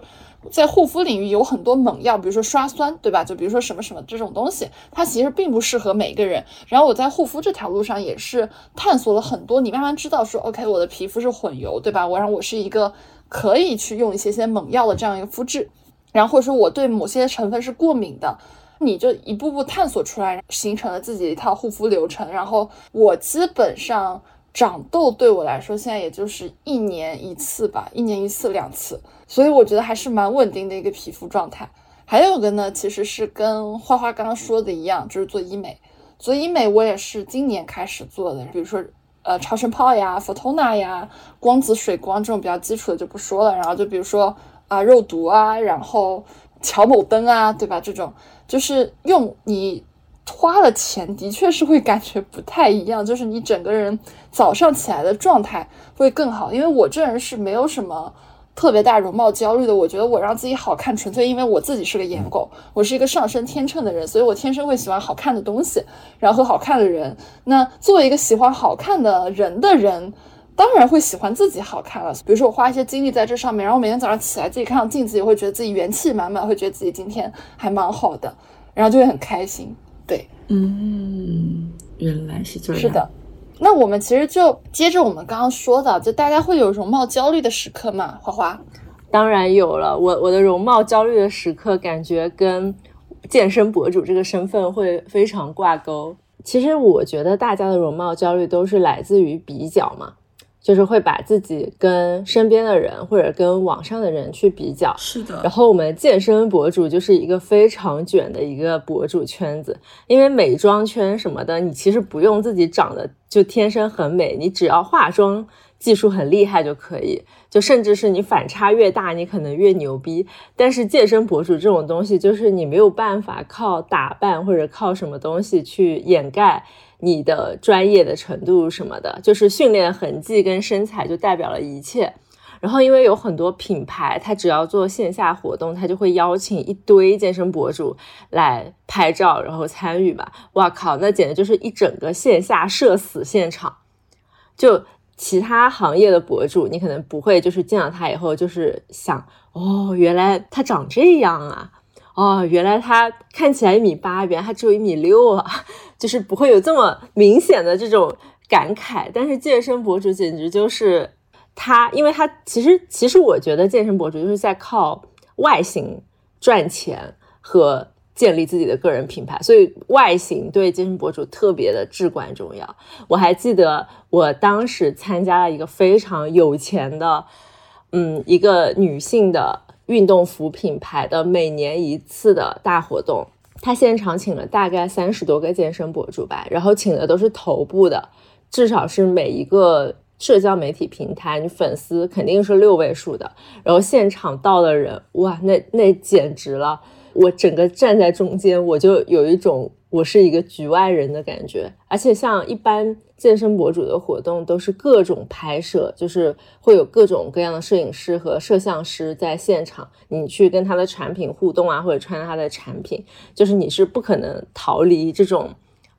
在护肤领域有很多猛药，比如说刷酸，对吧？就比如说什么什么这种东西，它其实并不适合每个人。然后我在护肤这条路上也是探索了很多，你慢慢知道说，OK，我的皮肤是混油，对吧？我让我是一个可以去用一些些猛药的这样一个肤质，然后或者说我对某些成分是过敏的，你就一步步探索出来，形成了自己一套护肤流程。然后我基本上长痘对我来说，现在也就是一年一次吧，一年一次两次。所以我觉得还是蛮稳定的一个皮肤状态。还有个呢，其实是跟花花刚刚说的一样，就是做医美。做医美我也是今年开始做的，比如说呃超声炮呀、Photona 呀、光子水光这种比较基础的就不说了。然后就比如说啊肉毒啊，然后乔某灯啊，对吧？这种就是用你花了钱，的确是会感觉不太一样，就是你整个人早上起来的状态会更好。因为我这人是没有什么。特别大容貌焦虑的，我觉得我让自己好看，纯粹因为我自己是个颜狗，我是一个上升天秤的人，所以我天生会喜欢好看的东西，然后和好看的人。那作为一个喜欢好看的人的人，当然会喜欢自己好看了。比如说我花一些精力在这上面，然后每天早上起来自己看到镜子，也会觉得自己元气满满，会觉得自己今天还蛮好的，然后就会很开心。对，嗯，原来是这样。是的。那我们其实就接着我们刚刚说的，就大家会有容貌焦虑的时刻吗？花花，当然有了。我我的容貌焦虑的时刻，感觉跟健身博主这个身份会非常挂钩。其实我觉得大家的容貌焦虑都是来自于比较嘛。就是会把自己跟身边的人或者跟网上的人去比较，是的。然后我们健身博主就是一个非常卷的一个博主圈子，因为美妆圈什么的，你其实不用自己长得就天生很美，你只要化妆技术很厉害就可以，就甚至是你反差越大，你可能越牛逼。但是健身博主这种东西，就是你没有办法靠打扮或者靠什么东西去掩盖。你的专业的程度什么的，就是训练痕迹跟身材就代表了一切。然后，因为有很多品牌，它只要做线下活动，它就会邀请一堆健身博主来拍照，然后参与嘛。哇靠，那简直就是一整个线下社死现场。就其他行业的博主，你可能不会，就是见到他以后就是想，哦，原来他长这样啊。哦，原来他看起来一米八，原来他只有一米六啊，就是不会有这么明显的这种感慨。但是健身博主简直就是他，因为他其实其实我觉得健身博主就是在靠外形赚钱和建立自己的个人品牌，所以外形对健身博主特别的至关重要。我还记得我当时参加了一个非常有钱的，嗯，一个女性的。运动服品牌的每年一次的大活动，他现场请了大概三十多个健身博主吧，然后请的都是头部的，至少是每一个社交媒体平台，你粉丝肯定是六位数的，然后现场到的人，哇，那那简直了，我整个站在中间，我就有一种。我是一个局外人的感觉，而且像一般健身博主的活动都是各种拍摄，就是会有各种各样的摄影师和摄像师在现场，你去跟他的产品互动啊，或者穿他的产品，就是你是不可能逃离这种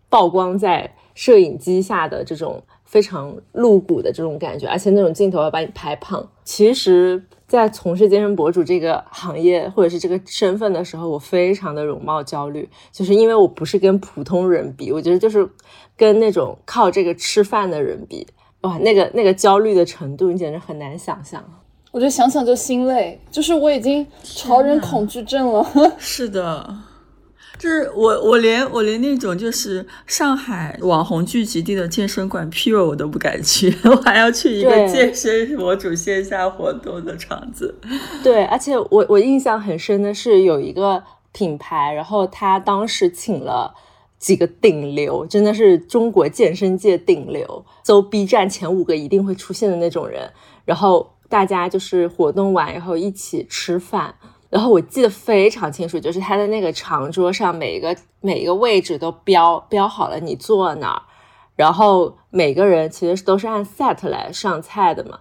曝光在摄影机下的这种非常露骨的这种感觉，而且那种镜头要把你拍胖。其实。在从事健身博主这个行业或者是这个身份的时候，我非常的容貌焦虑，就是因为我不是跟普通人比，我觉得就是跟那种靠这个吃饭的人比，哇，那个那个焦虑的程度，你简直很难想象。我觉得想想就心累，就是我已经潮人恐惧症了。是的。就是我，我连我连那种就是上海网红聚集地的健身馆 Pure 我都不敢去，我还要去一个健身博主线下活动的场子。对，而且我我印象很深的是有一个品牌，然后他当时请了几个顶流，真的是中国健身界顶流，搜 B 站前五个一定会出现的那种人，然后大家就是活动完然后一起吃饭。然后我记得非常清楚，就是他的那个长桌上，每一个每一个位置都标标好了你坐哪儿，然后每个人其实都是按 set 来上菜的嘛。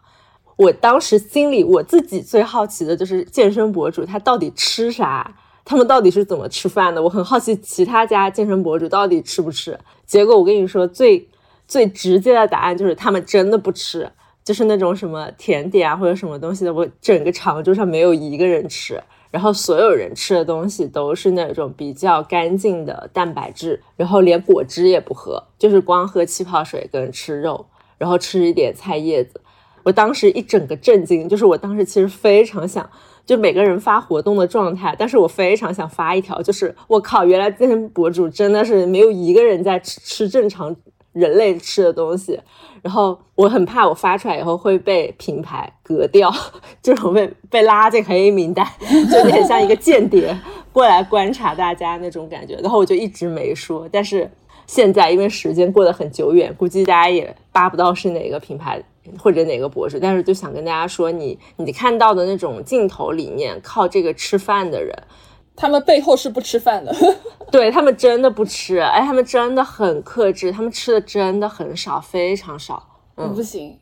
我当时心里我自己最好奇的就是健身博主他到底吃啥，他们到底是怎么吃饭的？我很好奇其他家健身博主到底吃不吃。结果我跟你说，最最直接的答案就是他们真的不吃，就是那种什么甜点啊或者什么东西的，我整个长桌上没有一个人吃。然后所有人吃的东西都是那种比较干净的蛋白质，然后连果汁也不喝，就是光喝气泡水跟吃肉，然后吃一点菜叶子。我当时一整个震惊，就是我当时其实非常想，就每个人发活动的状态，但是我非常想发一条，就是我靠，原来健身博主真的是没有一个人在吃吃正常。人类吃的东西，然后我很怕我发出来以后会被品牌隔掉，这种被被拉进黑名单，就有点像一个间谍过来观察大家那种感觉。然后我就一直没说，但是现在因为时间过得很久远，估计大家也扒不到是哪个品牌或者哪个博主，但是就想跟大家说，你你看到的那种镜头里面靠这个吃饭的人。他们背后是不吃饭的，对他们真的不吃，哎，他们真的很克制，他们吃的真的很少，非常少。嗯，不行，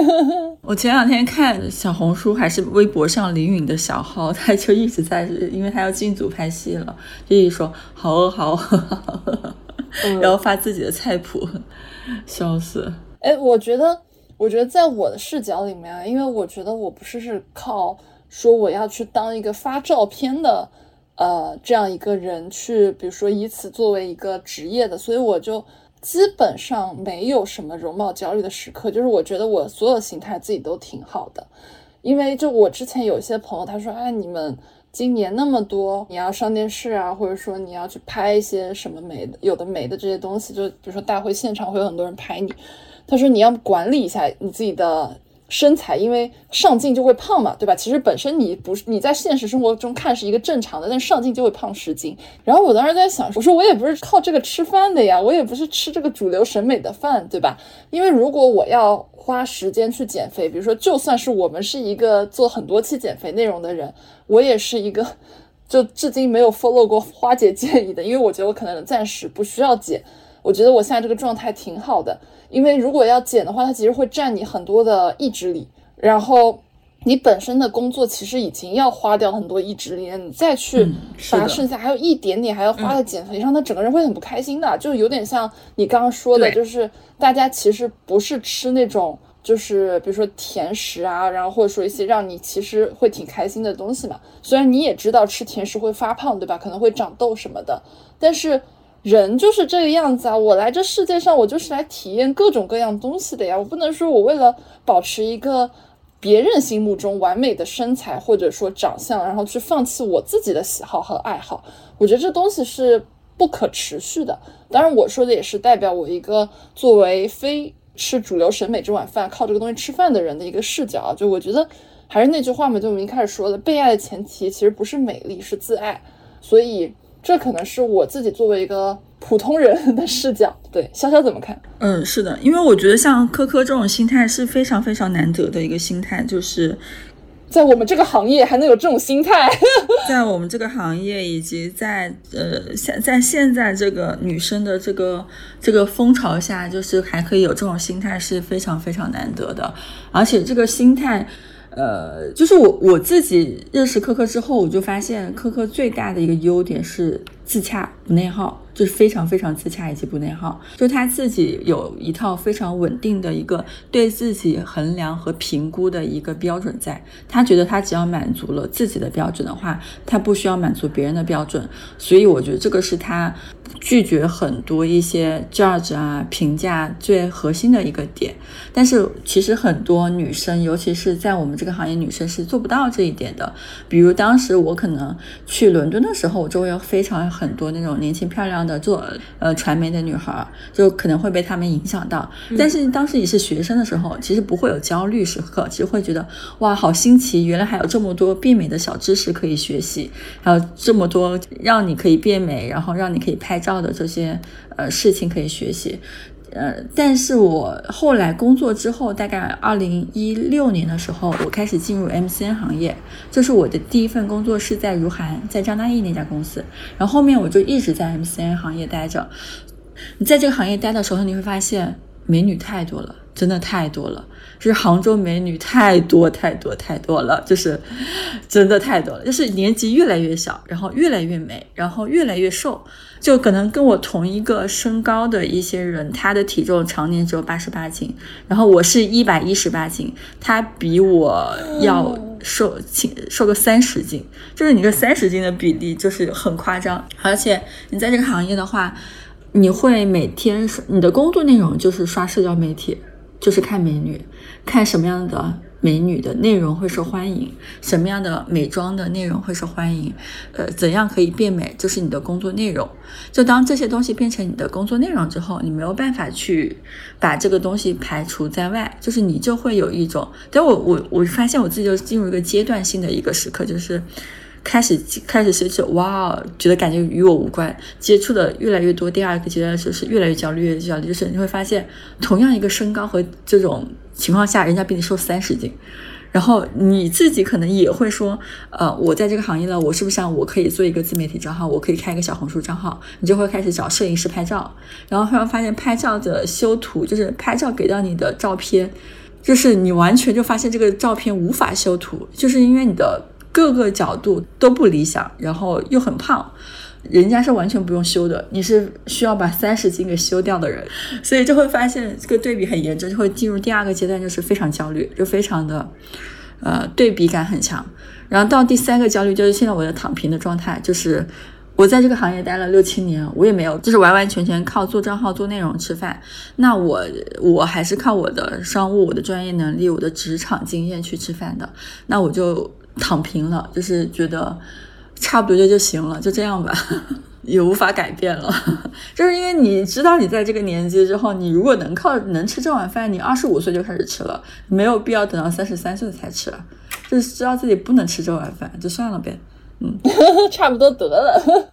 我前两天看小红书还是微博上林允的小号，他就一直在，因为他要进组拍戏了，就一直说好饿好饿，然后发自己的菜谱，笑死。哎，我觉得，我觉得在我的视角里面啊，因为我觉得我不是是靠说我要去当一个发照片的，呃，这样一个人去，比如说以此作为一个职业的，所以我就。基本上没有什么容貌焦虑的时刻，就是我觉得我所有形态自己都挺好的，因为就我之前有一些朋友，他说，哎，你们今年那么多，你要上电视啊，或者说你要去拍一些什么美的，有的没的这些东西，就比如说大会现场会有很多人拍你，他说你要管理一下你自己的。身材，因为上镜就会胖嘛，对吧？其实本身你不是你在现实生活中看是一个正常的，但上镜就会胖十斤。然后我当时在想，我说我也不是靠这个吃饭的呀，我也不是吃这个主流审美的饭，对吧？因为如果我要花时间去减肥，比如说就算是我们是一个做很多期减肥内容的人，我也是一个就至今没有 follow 过花姐建议的，因为我觉得我可能暂时不需要减。我觉得我现在这个状态挺好的，因为如果要减的话，它其实会占你很多的意志力，然后你本身的工作其实已经要花掉很多意志力，你再去把剩下还有一点点还要花在减肥上，他整个人会很不开心的，就有点像你刚刚说的，就是大家其实不是吃那种就是比如说甜食啊，然后或者说一些让你其实会挺开心的东西嘛，虽然你也知道吃甜食会发胖，对吧？可能会长痘什么的，但是。人就是这个样子啊！我来这世界上，我就是来体验各种各样东西的呀！我不能说我为了保持一个别人心目中完美的身材或者说长相，然后去放弃我自己的喜好和爱好。我觉得这东西是不可持续的。当然，我说的也是代表我一个作为非吃主流审美这碗饭、靠这个东西吃饭的人的一个视角啊。就我觉得还是那句话嘛，就我们一开始说的，被爱的前提其实不是美丽，是自爱。所以。这可能是我自己作为一个普通人的视角，对潇潇怎么看？嗯，是的，因为我觉得像科科这种心态是非常非常难得的一个心态，就是在我们这个行业还能有这种心态，在我们这个行业以及在呃现在现在这个女生的这个这个风潮下，就是还可以有这种心态是非常非常难得的，而且这个心态。呃，就是我我自己认识科科之后，我就发现科科最大的一个优点是自洽不内耗。就是非常非常自洽以及不内耗，就是他自己有一套非常稳定的一个对自己衡量和评估的一个标准，在他觉得他只要满足了自己的标准的话，他不需要满足别人的标准，所以我觉得这个是他拒绝很多一些 judge 啊评价最核心的一个点。但是其实很多女生，尤其是在我们这个行业，女生是做不到这一点的。比如当时我可能去伦敦的时候，我周围有非常很多那种年轻漂亮。的做呃传媒的女孩，就可能会被他们影响到。但是当时你是学生的时候，其实不会有焦虑时刻，其实会觉得哇，好新奇，原来还有这么多变美的小知识可以学习，还有这么多让你可以变美，然后让你可以拍照的这些呃事情可以学习。呃，但是我后来工作之后，大概二零一六年的时候，我开始进入 MCN 行业，就是我的第一份工作是在如涵，在张大奕那家公司，然后后面我就一直在 MCN 行业待着。你在这个行业待的时候，你会发现美女太多了，真的太多了。就是杭州美女太多太多太多了，就是真的太多了。就是年纪越来越小，然后越来越美，然后越来越瘦。就可能跟我同一个身高的一些人，他的体重常年只有八十八斤，然后我是一百一十八斤，他比我要瘦轻，瘦个三十斤。就是你这三十斤的比例就是很夸张。而且你在这个行业的话，你会每天你的工作内容就是刷社交媒体。就是看美女，看什么样的美女的内容会受欢迎，什么样的美妆的内容会受欢迎，呃，怎样可以变美，就是你的工作内容。就当这些东西变成你的工作内容之后，你没有办法去把这个东西排除在外，就是你就会有一种，但我我我发现我自己就进入一个阶段性的一个时刻，就是。开始开始接触，哇，觉得感觉与我无关，接触的越来越多。第二个阶段就是越来越焦虑，越焦虑，就是你会发现，同样一个身高和这种情况下，人家比你瘦三十斤，然后你自己可能也会说，呃，我在这个行业了，我是不是想我可以做一个自媒体账号，我可以开一个小红书账号？你就会开始找摄影师拍照，然后突然发现拍照的修图，就是拍照给到你的照片。就是你完全就发现这个照片无法修图，就是因为你的各个角度都不理想，然后又很胖。人家是完全不用修的，你是需要把三十斤给修掉的人，所以就会发现这个对比很严重，就会进入第二个阶段，就是非常焦虑，就非常的，呃，对比感很强。然后到第三个焦虑，就是现在我的躺平的状态，就是我在这个行业待了六七年，我也没有，就是完完全全靠做账号做内容吃饭。那我我还是靠我的商务、我的专业能力、我的职场经验去吃饭的。那我就躺平了，就是觉得。差不多就就行了，就这样吧，也无法改变了。就是因为你知道，你在这个年纪之后，你如果能靠能吃这碗饭，你二十五岁就开始吃了，没有必要等到三十三岁才吃。就是知道自己不能吃这碗饭，就算了呗。嗯，差不多得了。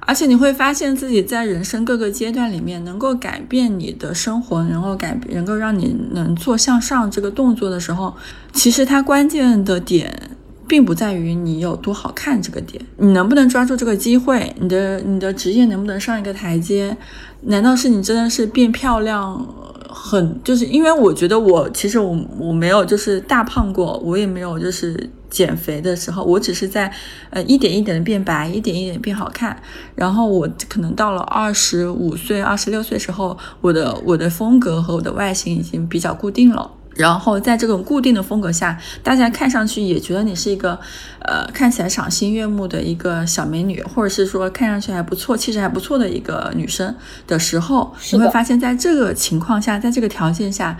而且你会发现自己在人生各个阶段里面，能够改变你的生活，能够改能够让你能做向上这个动作的时候，其实它关键的点。并不在于你有多好看这个点，你能不能抓住这个机会，你的你的职业能不能上一个台阶？难道是你真的是变漂亮？很就是因为我觉得我其实我我没有就是大胖过，我也没有就是减肥的时候，我只是在呃一点一点的变白，一点一点变好看。然后我可能到了二十五岁、二十六岁时候，我的我的风格和我的外形已经比较固定了。然后在这种固定的风格下，大家看上去也觉得你是一个，呃，看起来赏心悦目的一个小美女，或者是说看上去还不错、气质还不错的一个女生的时候，你会发现在这个情况下，在这个条件下。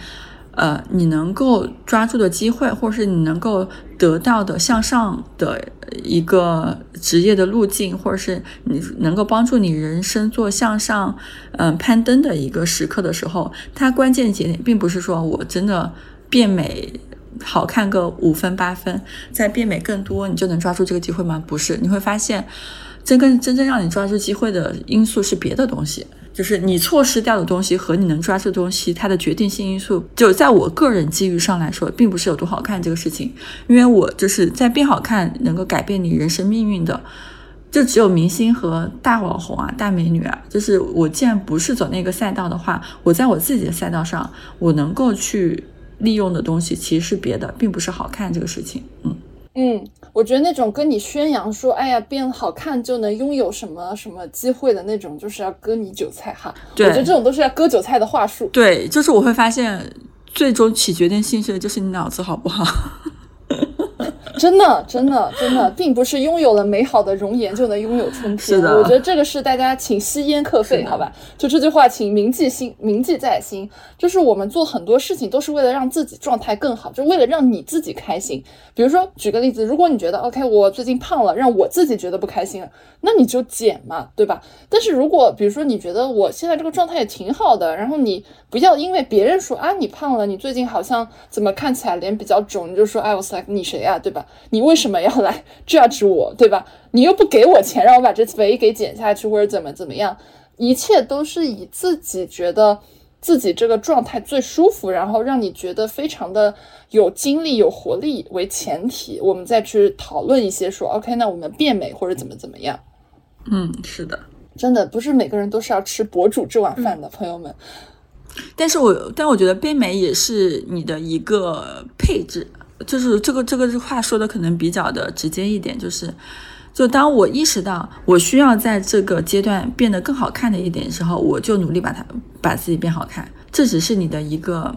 呃，你能够抓住的机会，或者是你能够得到的向上的一个职业的路径，或者是你能够帮助你人生做向上，嗯，攀登的一个时刻的时候，它关键节点并不是说我真的变美好看个五分八分，在变美更多你就能抓住这个机会吗？不是，你会发现，真跟真正让你抓住机会的因素是别的东西。就是你错失掉的东西和你能抓住的东西，它的决定性因素，就在我个人机遇上来说，并不是有多好看这个事情，因为我就是在变好看能够改变你人生命运的，就只有明星和大网红啊、大美女啊。就是我既然不是走那个赛道的话，我在我自己的赛道上，我能够去利用的东西其实是别的，并不是好看这个事情。嗯。嗯，我觉得那种跟你宣扬说，哎呀，变好看就能拥有什么什么机会的那种，就是要割你韭菜哈。我觉得这种都是要割韭菜的话术。对，就是我会发现，最终起决定性的就是你脑子好不好。真的，真的，真的，并不是拥有了美好的容颜就能拥有春天。是的，我觉得这个是大家请吸烟课费，好吧？就这句话，请铭记心，铭记在心。就是我们做很多事情都是为了让自己状态更好，就为了让你自己开心。比如说，举个例子，如果你觉得 OK，我最近胖了，让我自己觉得不开心了，那你就减嘛，对吧？但是如果比如说你觉得我现在这个状态也挺好的，然后你不要因为别人说啊你胖了，你最近好像怎么看起来脸比较肿，你就说哎我 like 你谁啊，对吧？你为什么要来 judge 我，对吧？你又不给我钱让我把这肥给减下去，或者怎么怎么样？一切都是以自己觉得自己这个状态最舒服，然后让你觉得非常的有精力、有活力为前提，我们再去讨论一些说 OK，那我们变美或者怎么怎么样？嗯，是的，真的不是每个人都是要吃博主这碗饭的，朋友们。但是我但我觉得变美也是你的一个配置。就是这个这个话说的可能比较的直接一点，就是，就当我意识到我需要在这个阶段变得更好看的一点时候，我就努力把它把自己变好看。这只是你的一个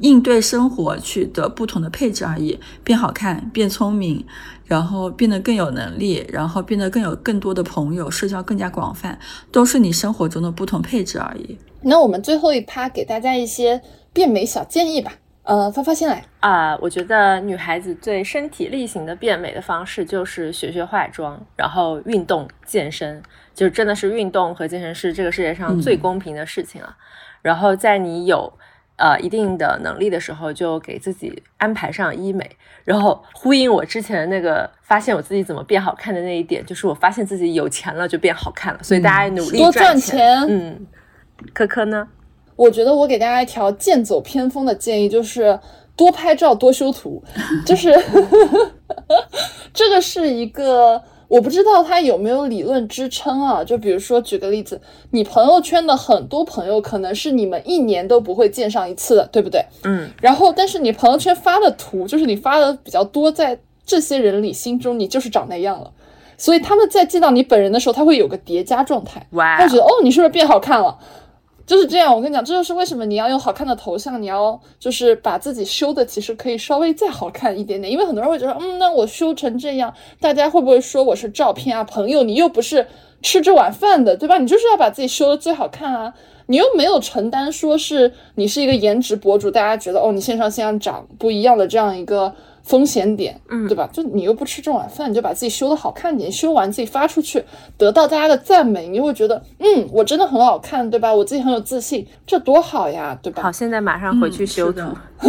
应对生活去的不同的配置而已。变好看，变聪明，然后变得更有能力，然后变得更有更多的朋友，社交更加广泛，都是你生活中的不同配置而已。那我们最后一趴给大家一些变美小建议吧。呃，发发先来啊！我觉得女孩子最身体力行的变美的方式就是学学化妆，然后运动健身，就真的是运动和健身是这个世界上最公平的事情了。然后在你有呃一定的能力的时候，就给自己安排上医美。然后呼应我之前那个发现我自己怎么变好看的那一点，就是我发现自己有钱了就变好看了。所以大家努力多赚钱。嗯，科科呢？我觉得我给大家一条剑走偏锋的建议，就是多拍照多修图，就是 这个是一个我不知道它有没有理论支撑啊？就比如说举个例子，你朋友圈的很多朋友可能是你们一年都不会见上一次的，对不对？嗯。然后，但是你朋友圈发的图，就是你发的比较多，在这些人里心中，你就是长那样了。所以他们在见到你本人的时候，他会有个叠加状态，他觉得哦，你是不是变好看了？就是这样。我跟你讲，这就是为什么你要用好看的头像，你要就是把自己修的其实可以稍微再好看一点点。因为很多人会觉得，嗯，那我修成这样，大家会不会说我是照片啊？朋友，你又不是吃这碗饭的，对吧？你就是要把自己修的最好看啊！你又没有承担说是你是一个颜值博主，大家觉得哦，你线上线下长不一样的这样一个。风险点，嗯，对吧？就你又不吃这碗饭，你就把自己修的好看点，修完自己发出去，得到大家的赞美，你就会觉得，嗯，我真的很好看，对吧？我自己很有自信，这多好呀，对吧？好，现在马上回去修图。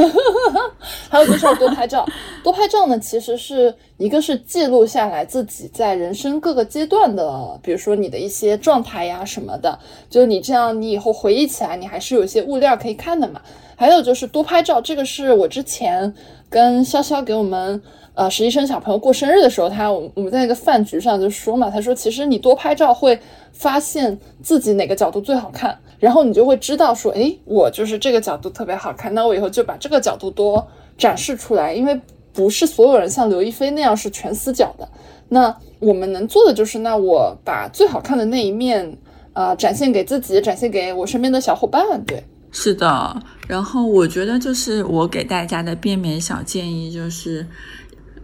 还有就是要多拍照，多拍照呢，其实是一个是记录下来自己在人生各个阶段的，比如说你的一些状态呀什么的，就是你这样，你以后回忆起来，你还是有一些物料可以看的嘛。还有就是多拍照，这个是我之前。跟潇潇给我们呃实习生小朋友过生日的时候，他我我们在一个饭局上就说嘛，他说其实你多拍照会发现自己哪个角度最好看，然后你就会知道说，诶，我就是这个角度特别好看，那我以后就把这个角度多展示出来，因为不是所有人像刘亦菲那样是全死角的，那我们能做的就是，那我把最好看的那一面啊展现给自己，展现给我身边的小伙伴，对。是的，然后我觉得就是我给大家的变美小建议就是，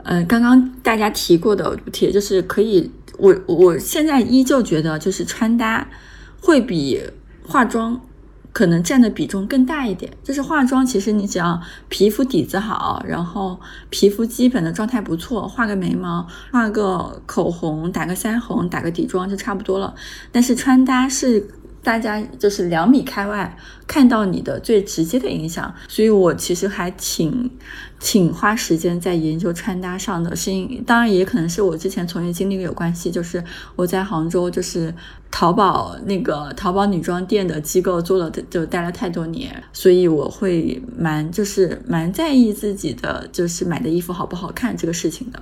嗯，刚刚大家提过的帖就是可以，我我现在依旧觉得就是穿搭会比化妆可能占的比重更大一点。就是化妆其实你只要皮肤底子好，然后皮肤基本的状态不错，画个眉毛、画个口红、打个腮红、打个底妆就差不多了。但是穿搭是。大家就是两米开外看到你的最直接的影响，所以我其实还挺挺花时间在研究穿搭上的。是因当然也可能是我之前从业经历有关系，就是我在杭州就是淘宝那个淘宝女装店的机构做了就待了太多年，所以我会蛮就是蛮在意自己的就是买的衣服好不好看这个事情的。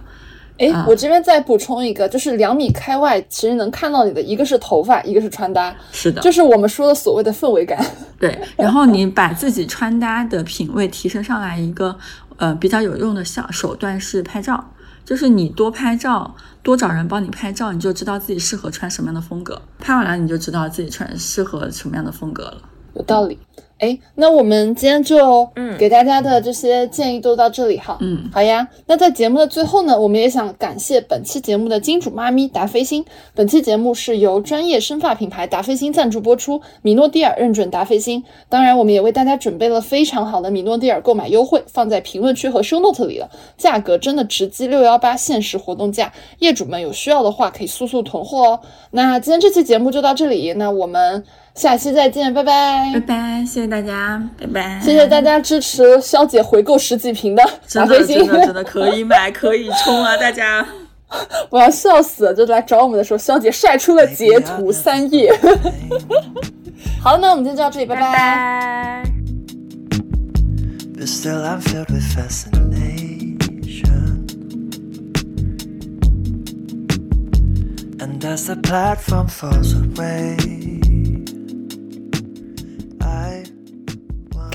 哎，我这边再补充一个，就是两米开外，其实能看到你的一个是头发，一个是穿搭，是的，就是我们说的所谓的氛围感。对，然后你把自己穿搭的品味提升上来，一个呃比较有用的小手段是拍照，就是你多拍照，多找人帮你拍照，你就知道自己适合穿什么样的风格，拍完了你就知道自己穿适合什么样的风格了。有道理。哎，那我们今天就嗯给大家的这些建议都到这里哈。嗯，好呀。那在节目的最后呢，我们也想感谢本期节目的金主妈咪达霏欣。本期节目是由专业生发品牌达霏欣赞助播出，米诺地尔认准达霏欣。当然，我们也为大家准备了非常好的米诺地尔购买优惠，放在评论区和 show note 里了。价格真的直击六幺八限时活动价，业主们有需要的话可以速速囤货哦。那今天这期节目就到这里，那我们。下期再见，拜拜，拜拜，谢谢大家，拜拜，谢谢大家支持肖姐回购十几瓶的真的真的真的可以买，可以冲啊！大家，我要笑死了！就来找我们的时候，肖姐晒出了截图三页。好了，那我们今天就到这里，拜拜。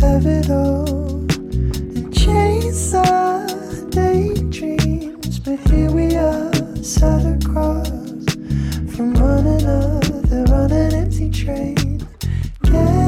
Have it all and chase our daydreams. But here we are, sat across from one another on an empty train. Yeah.